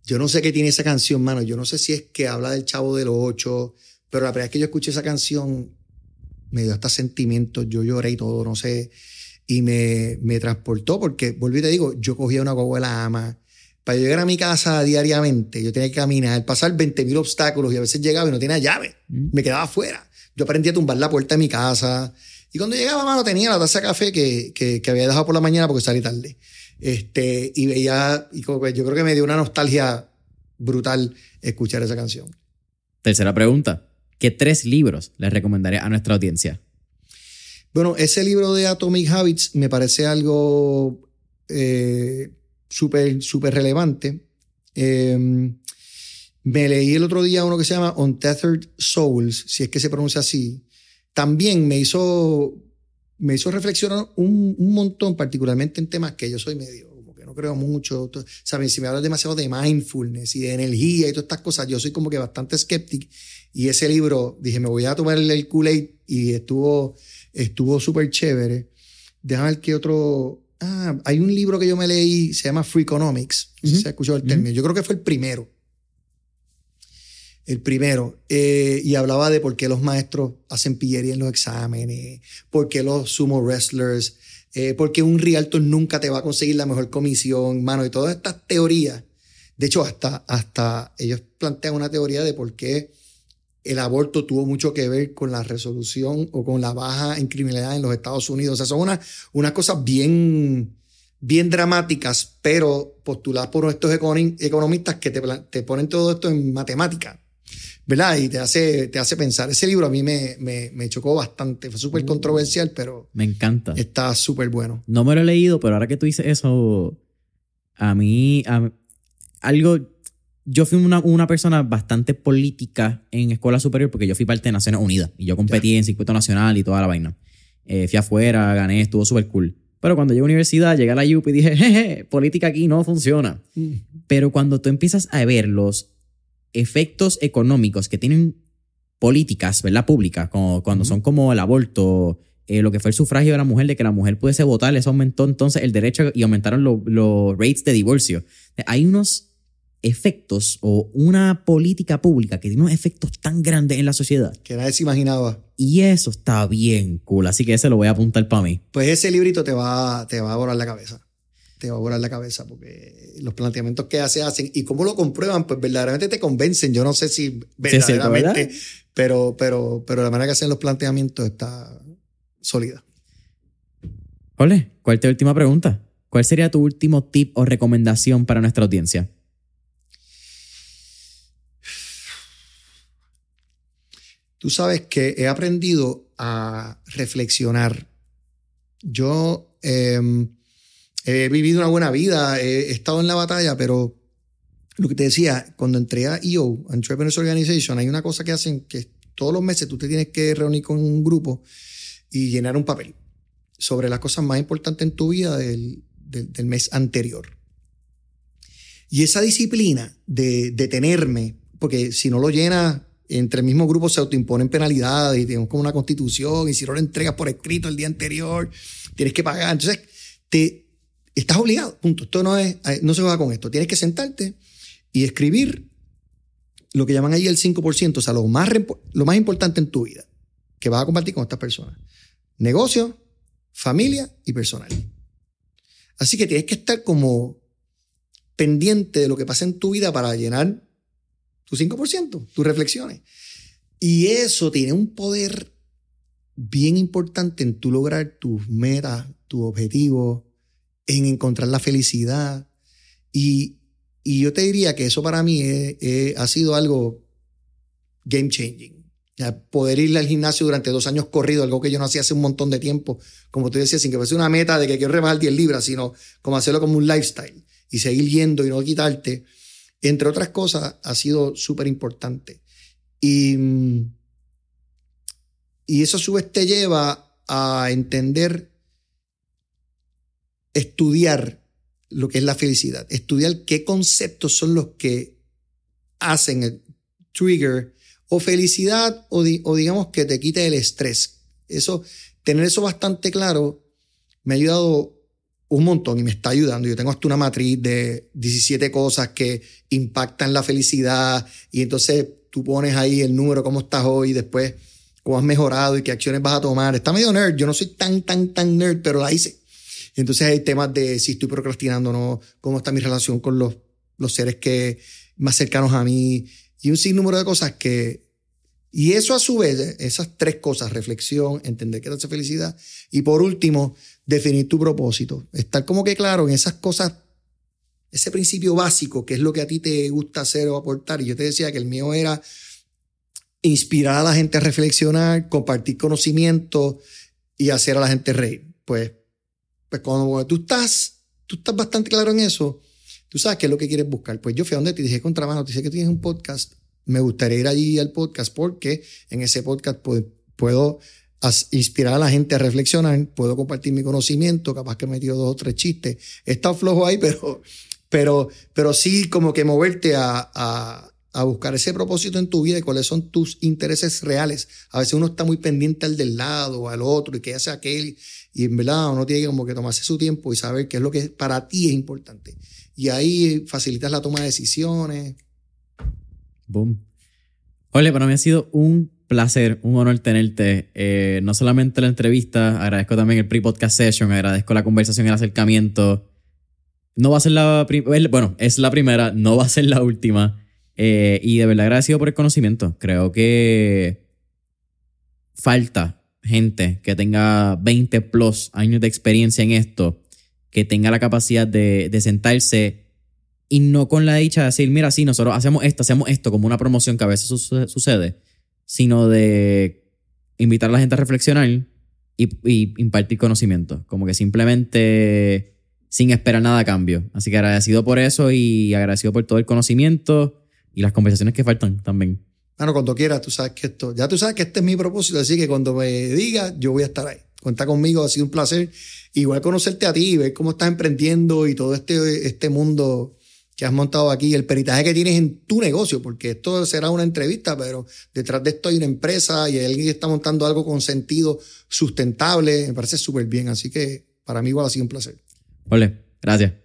yo no sé qué tiene esa canción, mano. Yo no sé si es que habla del chavo de los ocho, pero la primera vez que yo escuché esa canción me dio hasta sentimientos. Yo lloré y todo, no sé. Y me, me transportó porque, volví y te digo, yo cogía una guagua de la ama. Para llegar a mi casa diariamente, yo tenía que caminar, pasar 20 mil obstáculos y a veces llegaba y no tenía llave. Mm. Me quedaba afuera. Yo aprendí a tumbar la puerta de mi casa. Y cuando llegaba, mano, tenía la taza de café que, que, que había dejado por la mañana porque salí tarde. Este, y veía, y como que yo creo que me dio una nostalgia brutal escuchar esa canción. Tercera pregunta. ¿Qué tres libros les recomendaré a nuestra audiencia? Bueno, ese libro de Atomic Habits me parece algo eh, súper, súper relevante. Eh, Me leí el otro día uno que se llama Untethered Souls, si es que se pronuncia así. También me hizo, me hizo reflexionar un, un montón, particularmente en temas que yo soy medio, como que no creo mucho. Saben, si me hablas demasiado de mindfulness y de energía y todas estas cosas, yo soy como que bastante escéptico. Y ese libro, dije, me voy a tomar el Kool-Aid y estuvo estuvo súper chévere. Déjame ver qué otro. Ah, hay un libro que yo me leí, se llama Free Economics. No sé si se ha escuchado el término. Yo creo que fue el primero. El primero. Eh, y hablaba de por qué los maestros hacen pillería en los exámenes, por qué los sumo wrestlers, eh, por qué un realtor nunca te va a conseguir la mejor comisión, mano, y todas estas teorías. De hecho, hasta, hasta ellos plantean una teoría de por qué el aborto tuvo mucho que ver con la resolución o con la baja en criminalidad en los Estados Unidos. O sea, son unas una cosas bien, bien dramáticas, pero postuladas por estos economistas que te, te ponen todo esto en matemática. ¿Verdad? Y te hace, te hace pensar. Ese libro a mí me, me, me chocó bastante. Fue súper controversial, pero. Me encanta. Está súper bueno. No me lo he leído, pero ahora que tú dices eso, a mí, algo yo fui una, una, persona bastante política en escuela superior porque yo fui parte de Naciones Unidas y yo competí en circuito nacional y toda la vaina. Eh, fui afuera, gané, estuvo súper cool. Pero cuando llegué a la universidad, llegué a la UP y dije, jeje, política aquí no funciona. Mm. Pero cuando tú empiezas a ver los efectos económicos que tienen políticas, ¿verdad? Públicas, como, cuando son como el aborto, eh, lo que fue el sufragio de la mujer, de que la mujer pudiese votar, eso aumentó entonces el derecho y aumentaron los rates de divorcio. Hay unos efectos o una política pública que tiene unos efectos tan grandes en la sociedad. Que nadie se imaginaba. Y eso está bien cool, así que ese lo voy a apuntar para mí. Pues ese librito te va, te va a borrar la cabeza. Te va a borrar la cabeza porque los planteamientos que se hacen y cómo lo comprueban, pues verdaderamente te convencen. Yo no sé si verdaderamente, pero, pero, pero la manera que hacen los planteamientos está sólida. Ole, ¿cuál es tu última pregunta? ¿Cuál sería tu último tip o recomendación para nuestra audiencia? Tú sabes que he aprendido a reflexionar. Yo em, he vivido una buena vida, he, estado en la batalla, pero lo que te decía, cuando entré a EO, Entrepreneurs Organization, hay una cosa que hacen que todos los meses tú te tienes que reunir con un grupo y llenar un papel sobre las cosas más importantes en tu vida del, del, mes anterior. Y esa disciplina de detenerme, porque si no lo llenas entre el mismo grupo se autoimponen penalidades y tenemos como una constitución y si no lo entregas por escrito el día anterior, tienes que pagar. Entonces, te, estás obligado, punto. Esto no, es, no se juega con esto. Tienes que sentarte y escribir lo que llaman ahí el 5%, o sea, lo más, lo más importante en tu vida que vas a compartir con estas personas. Negocio, familia y personal. Así que tienes que estar como pendiente de lo que pasa en tu vida para llenar tu 5%, tus reflexiones. Y eso tiene un poder bien importante en tu lograr tus metas, tus objetivos, en encontrar la felicidad. Y, y yo te diría que eso para mí ha sido algo game changing. poder ir al gimnasio durante dos años corrido, algo que yo no hacía hace un montón de tiempo, como tú decías, sin que fuese una meta de que quiero rebajar 10 libras, sino como hacerlo como un lifestyle y seguir yendo y no quitarte entre otras cosas, ha sido súper importante. Y, y eso a su vez te lleva a entender, estudiar lo que es la felicidad, estudiar qué conceptos son los que hacen el trigger o felicidad o, o digamos que te quite el estrés. Eso, tener eso bastante claro me ha ayudado un montón y me está ayudando. Yo tengo hasta una matriz de 17 cosas que impactan la felicidad y entonces tú pones ahí el número, cómo estás hoy, después cómo has mejorado y qué acciones vas a tomar. Está medio nerd, yo no soy tan, tan, tan nerd, pero la hice. Entonces hay temas de si estoy procrastinando o no, cómo está mi relación con los, los seres que más cercanos a mí y un sinnúmero de cosas que... Y eso a su vez, esas tres cosas, reflexión, entender qué te hace felicidad y por último, definir tu propósito, estar como que claro en esas cosas, ese principio básico, que es lo que a ti te gusta hacer o aportar. Y yo te decía que el mío era inspirar a la gente a reflexionar, compartir conocimiento y hacer a la gente reír. Pues, pues cuando tú estás, tú estás bastante claro en eso, tú sabes qué es lo que quieres buscar. Pues yo fui a donde te dije, contramano, te dije que tienes un podcast, me gustaría ir allí al podcast porque en ese podcast puedo inspirar a la gente a reflexionar, puedo compartir mi conocimiento, capaz que he metido dos o tres chistes. He estado flojo ahí, pero, pero, pero sí como que moverte a, a, a buscar ese propósito en tu vida y cuáles son tus intereses reales. A veces uno está muy pendiente al del lado, al otro, y que hace aquel, y en verdad uno tiene como que tomarse su tiempo y saber qué es lo que para ti es importante. Y ahí facilitas la toma de decisiones. Boom. Ole, para mí ha sido un placer, un honor tenerte. Eh, no solamente la entrevista, agradezco también el pre-podcast session, agradezco la conversación, el acercamiento. No va a ser la primera, bueno, es la primera, no va a ser la última. Eh, y de verdad agradecido por el conocimiento. Creo que falta gente que tenga 20 plus años de experiencia en esto, que tenga la capacidad de, de sentarse y no con la dicha de decir, mira, sí, nosotros hacemos esto, hacemos esto, como una promoción que a veces sucede, sino de invitar a la gente a reflexionar y, y impartir conocimiento. Como que simplemente sin esperar nada a cambio. Así que agradecido por eso y agradecido por todo el conocimiento y las conversaciones que faltan también. Bueno, cuando quieras, tú sabes que esto, ya tú sabes que este es mi propósito, así que cuando me digas, yo voy a estar ahí. Cuenta conmigo, ha sido un placer. Igual conocerte a ti, ver cómo estás emprendiendo y todo este, este mundo que has montado aquí, el peritaje que tienes en tu negocio, porque esto será una entrevista, pero detrás de esto hay una empresa y alguien que está montando algo con sentido sustentable, me parece súper bien. Así que para mí igual ha sido un placer. Ole, gracias.